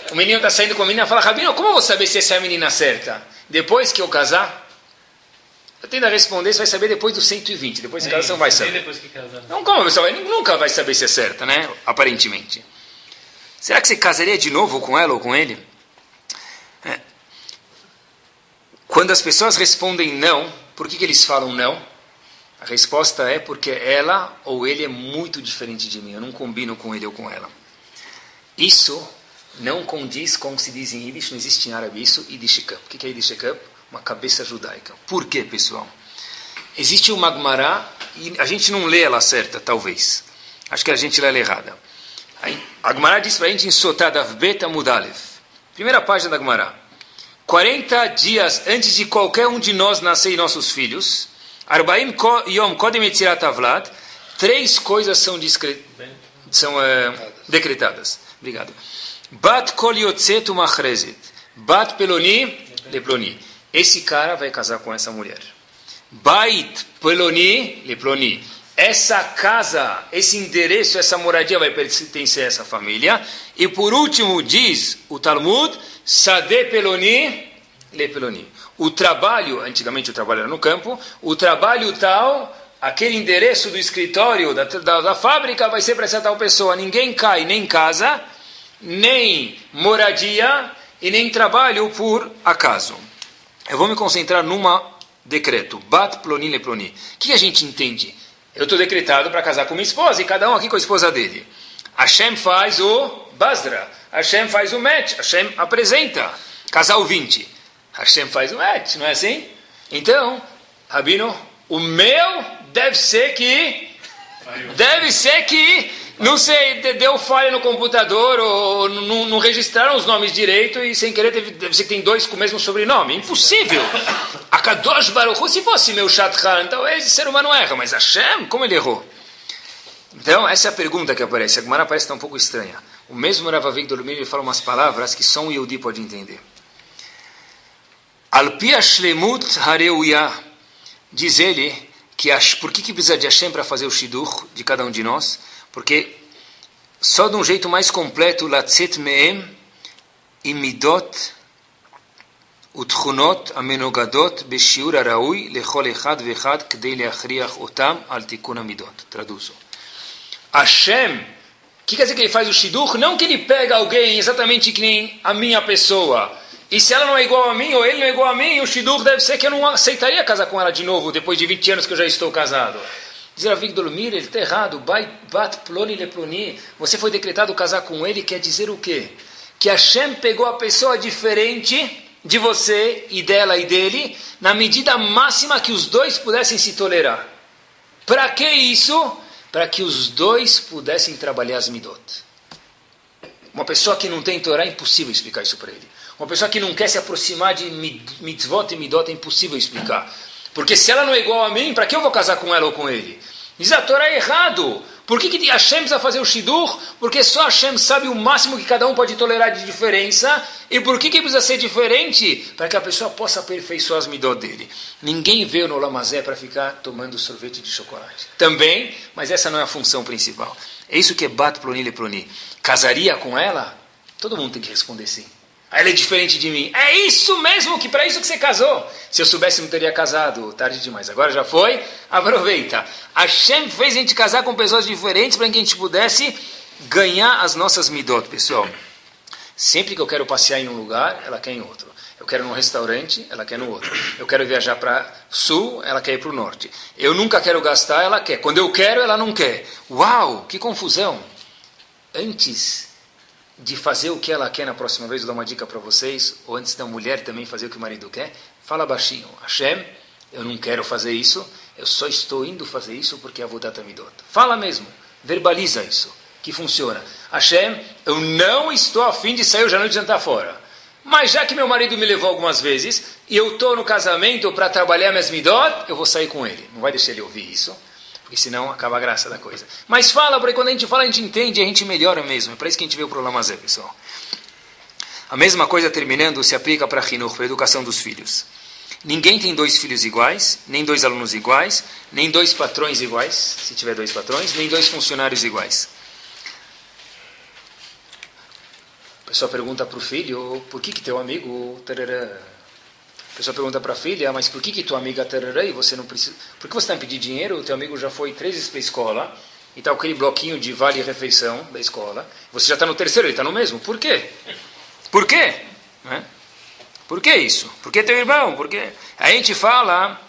o menino está saindo com a menina e fala, Rabino, como eu vou saber se essa é a menina certa? Depois que eu casar? Eu tento responder, você vai saber depois dos 120. Depois de casar, você não vai saber. Não, como, pessoal? Ele nunca vai saber se é certa, né? Aparentemente. Será que você casaria de novo com ela ou com ele? É. Quando as pessoas respondem não, por que, que eles falam não? A resposta é porque ela ou ele é muito diferente de mim. Eu não combino com ele ou com ela. Isso não condiz com o que se diz em Yiddish, não existe em árabe isso, Yiddishikam. O que é Yiddishikam? Uma cabeça judaica. Por quê, pessoal? Existe uma Gemara, e a gente não lê ela certa, talvez. Acho que a gente lê ela errada. A Gemara diz para a gente em Sotadav Beta Mudalev. Primeira página da Gemara. 40 dias antes de qualquer um de nós nascer e nossos filhos, Arbaim Yom Kodem Etzirat Avlad, três coisas são, discre... são é, decretadas. Obrigado. Bat Kol Yotzet Machrezet. Bat Peloni Leploni. Esse cara vai casar com essa mulher. Bait Peloni Leploni essa casa, esse endereço, essa moradia vai pertencer a essa família. E por último, diz o Talmud, Sade Peloni, Le Peloni. O trabalho, antigamente o trabalho era no campo, o trabalho tal, aquele endereço do escritório, da, da, da fábrica, vai ser para essa tal pessoa. Ninguém cai nem casa, nem moradia e nem trabalho por acaso. Eu vou me concentrar numa decreto, Bat Ploni Le Ploni. O que a gente entende? eu estou decretado para casar com minha esposa e cada um aqui com a esposa dele. Hashem faz o Basra, Hashem faz o match, Hashem apresenta, casal 20. Hashem faz o match, não é assim? Então, Rabino, o meu deve ser que. Deve ser que não sei, deu falha no computador ou não, não, registraram os nomes direito e sem querer ser que tem dois com o mesmo sobrenome. Impossível. A Kadosh Baruch se fosse meu Shatran, então esse ser humano erra, mas Hashem, como ele errou? Então, essa é a pergunta que aparece. A Gemara parece estar um pouco estranha. O mesmo Rav Avigdor ele fala umas palavras que só um Yehudi pode entender. Alpia shlemut hareuya. Diz ele que por que, que precisa de Hashem para fazer o shidur de cada um de nós? Porque só de um jeito mais completo, latzet me'em imidot ותכונות המנוגדות בשיעור הראוי לכל אחד ואחד כדי להכריח אותם על תיקון המידות. Traduzo. Hashem, o que quer dizer que ele faz o shidduch? Não que ele pega alguém exatamente que nem a minha pessoa. E se ela não é igual a mim, ou ele não é igual a mim, o shidduch deve ser que eu não aceitaria casar com ela de novo, depois de 20 anos que eu já estou casado. Diz a Victor Mir, ele está errado. Bat ploni leploni. Você foi decretado casar com ele, quer dizer o quê? Que Hashem pegou a pessoa diferente de você e dela e dele, na medida máxima que os dois pudessem se tolerar. Para que isso? Para que os dois pudessem trabalhar as midot. Uma pessoa que não tem Torá é impossível explicar isso para ele. Uma pessoa que não quer se aproximar de mitzvot e midot é impossível explicar. Porque se ela não é igual a mim, para que eu vou casar com ela ou com ele? Diz a Torá é errado. Por que, que Hashem precisa fazer o Shidur? Porque só Hashem sabe o máximo que cada um pode tolerar de diferença. E por que, que precisa ser diferente? Para que a pessoa possa aperfeiçoar as midot dele. Ninguém veio no Lamazé para ficar tomando sorvete de chocolate. Também, mas essa não é a função principal. É isso que é Bat Ploni Le Ploni. Casaria com ela? Todo mundo tem que responder sim. Ela é diferente de mim. É isso mesmo, que para isso que você casou. Se eu soubesse, não teria casado. Tarde demais. Agora já foi. Aproveita. A Hashem fez a gente casar com pessoas diferentes para que a gente pudesse ganhar as nossas midot, pessoal. Sempre que eu quero passear em um lugar, ela quer em outro. Eu quero num restaurante, ela quer no outro. Eu quero viajar para sul, ela quer ir para o norte. Eu nunca quero gastar, ela quer. Quando eu quero, ela não quer. Uau, que confusão! Antes de fazer o que ela quer na próxima vez, vou dar uma dica para vocês, ou antes da mulher também fazer o que o marido quer, fala baixinho, Hashem, eu não quero fazer isso, eu só estou indo fazer isso porque é a Avodat Amidot. Fala mesmo, verbaliza isso, que funciona. Hashem, eu não estou afim de sair hoje à noite jantar fora. Mas já que meu marido me levou algumas vezes, e eu estou no casamento para trabalhar minhas midot, eu vou sair com ele. Não vai deixar ele ouvir isso porque senão acaba a graça da coisa. Mas fala, porque quando a gente fala, a gente entende e a gente melhora mesmo. É para isso que a gente vê o problema Zé, pessoal. A mesma coisa, terminando, se aplica para a para a educação dos filhos. Ninguém tem dois filhos iguais, nem dois alunos iguais, nem dois patrões iguais, se tiver dois patrões, nem dois funcionários iguais. A pessoa pergunta para o filho, por que, que teu amigo... Tarará, a pessoa pergunta para a filha, mas por que, que tua amiga tarará e você não precisa... Por que você está me pedindo dinheiro? O teu amigo já foi três vezes para a escola e está aquele bloquinho de vale-refeição da escola. Você já está no terceiro, ele está no mesmo. Por quê? Por quê? Né? Por que isso? Por que teu irmão? Por quê? A gente fala...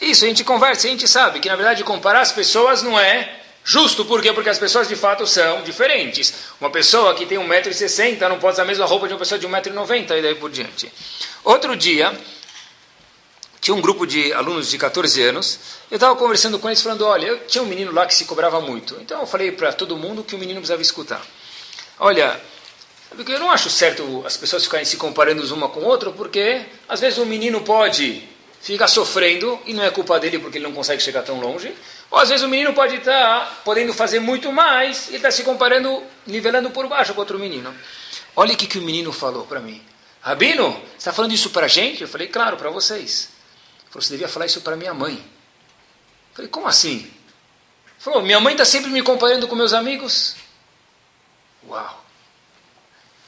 Isso, a gente conversa, a gente sabe que, na verdade, comparar as pessoas não é Justo, por quê? Porque as pessoas de fato são diferentes. Uma pessoa que tem 1,60m não pode usar a mesma roupa de uma pessoa de 1,90m e daí por diante. Outro dia, tinha um grupo de alunos de 14 anos, eu estava conversando com eles falando, olha, eu tinha um menino lá que se cobrava muito. Então eu falei para todo mundo que o menino precisava escutar. Olha, eu não acho certo as pessoas ficarem se comparando uma com outra, porque às vezes o menino pode ficar sofrendo e não é culpa dele porque ele não consegue chegar tão longe. Ou às vezes o menino pode estar tá podendo fazer muito mais e está se comparando, nivelando por baixo com outro menino. Olha o que, que o menino falou para mim. Rabino, você está falando isso para a gente? Eu falei, claro, para vocês. Ele falou, você devia falar isso para minha mãe. Eu falei, como assim? Ele falou, minha mãe está sempre me comparando com meus amigos. Uau!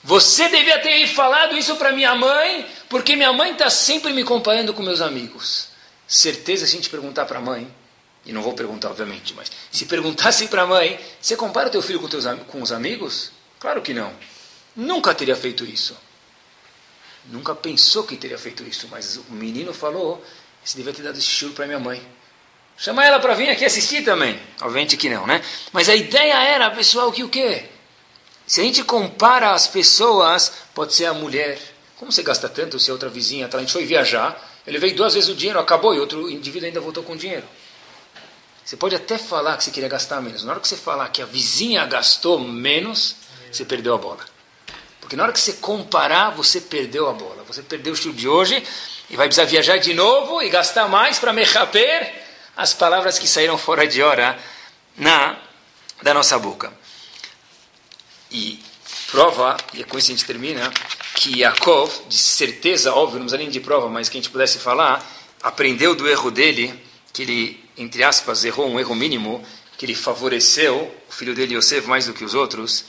Você devia ter falado isso para minha mãe, porque minha mãe está sempre me comparando com meus amigos. Certeza, se a gente perguntar para a mãe, e não vou perguntar, obviamente, mas se perguntasse para a mãe, você compara o teu filho com, teus, com os amigos? Claro que não. Nunca teria feito isso. Nunca pensou que teria feito isso, mas o menino falou, você devia ter dado esse choro para minha mãe. Chama ela para vir aqui assistir também. Obviamente que não, né? Mas a ideia era, pessoal, que o quê? Se a gente compara as pessoas, pode ser a mulher. Como você gasta tanto se a outra vizinha, tá, a gente foi viajar, ele veio duas vezes o dinheiro, acabou, e outro indivíduo ainda voltou com dinheiro. Você pode até falar que você queria gastar menos. Na hora que você falar que a vizinha gastou menos, você perdeu a bola. Porque na hora que você comparar, você perdeu a bola. Você perdeu o estilo de hoje e vai precisar viajar de novo e gastar mais para mechaper as palavras que saíram fora de hora na da nossa boca. E prova, e com isso a gente termina, que Yaakov, de certeza, óbvio, não precisa nem de prova, mas que a gente pudesse falar, aprendeu do erro dele, que ele, entre aspas, errou um erro mínimo, que ele favoreceu o filho dele, Yosef, mais do que os outros.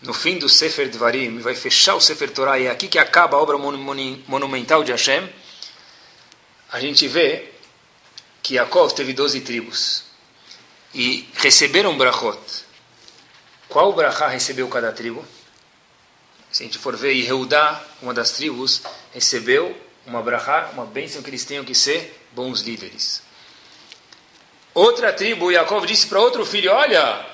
No fim do Sefer Dvarim, vai fechar o Sefer Torah, e é aqui que acaba a obra monumental de Hashem, a gente vê que Yaakov teve 12 tribos e receberam brachot. Qual brachá recebeu cada tribo? Se a gente for ver, Yehudá, uma das tribos, recebeu uma brachá, uma bênção que eles tenham que ser bons líderes. Outra tribo, Yaakov disse para outro filho, olha,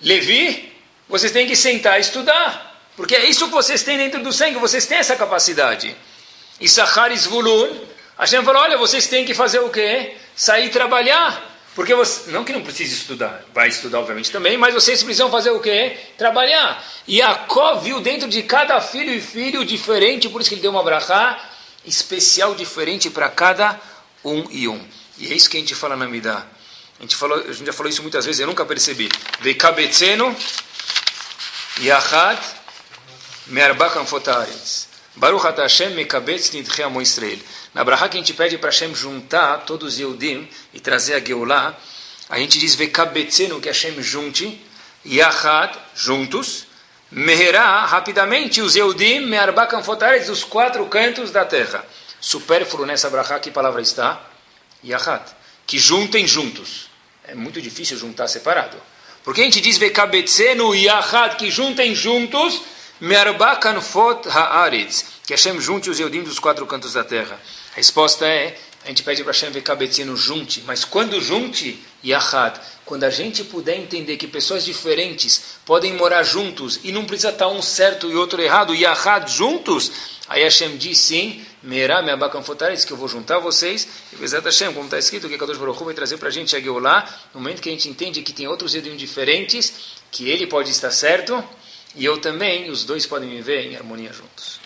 Levi, vocês têm que sentar e estudar, porque é isso que vocês têm dentro do sangue, vocês têm essa capacidade. E Zvulun, Hashem falou, olha, vocês têm que fazer o quê? Sair trabalhar. Porque você, não que não precise estudar, vai estudar obviamente também, mas vocês precisam fazer o quê? Trabalhar. E Jacó viu dentro de cada filho e filho diferente, por isso que ele deu uma brachá especial diferente para cada um e um. E é isso que a gente fala na Midah. A gente, falou, a gente já falou isso muitas vezes, eu nunca percebi. Vekabetzeno Yachad Me'arbakam Fotaretz. Baruch Hashem Mekabetz Nidche Amo Israel. Na Braha que a gente pede para Hashem juntar todos os Yehudim e trazer a Geulah, a gente diz Vekabetzenu, que Hashem junte, Yachad, juntos, Meherá, rapidamente, os Yehudim, Me'arba Kanfotares, dos quatro cantos da terra. Supérfluo nessa Braha, que palavra está? Yachad. Que juntem juntos. É muito difícil juntar separado. Porque a gente diz Vekabetzenu, Yachad, que juntem juntos, Me'arba Kanfot Haaretz. Que Hashem junte os Yehudim dos quatro cantos da terra. A resposta é, a gente pede para Hashem cabecinho junte, mas quando junte, Yahad, quando a gente puder entender que pessoas diferentes podem morar juntos e não precisa estar um certo e outro errado, Yahad juntos, aí Hashem diz sim, Merá, me abacanfotares, que eu vou juntar vocês, e Bezat Hashem, como está escrito, que Kadosh Baruch vai trazer para a gente a Geulah, no momento que a gente entende que tem outros idiomas diferentes, que ele pode estar certo, e eu também, os dois podem viver em harmonia juntos.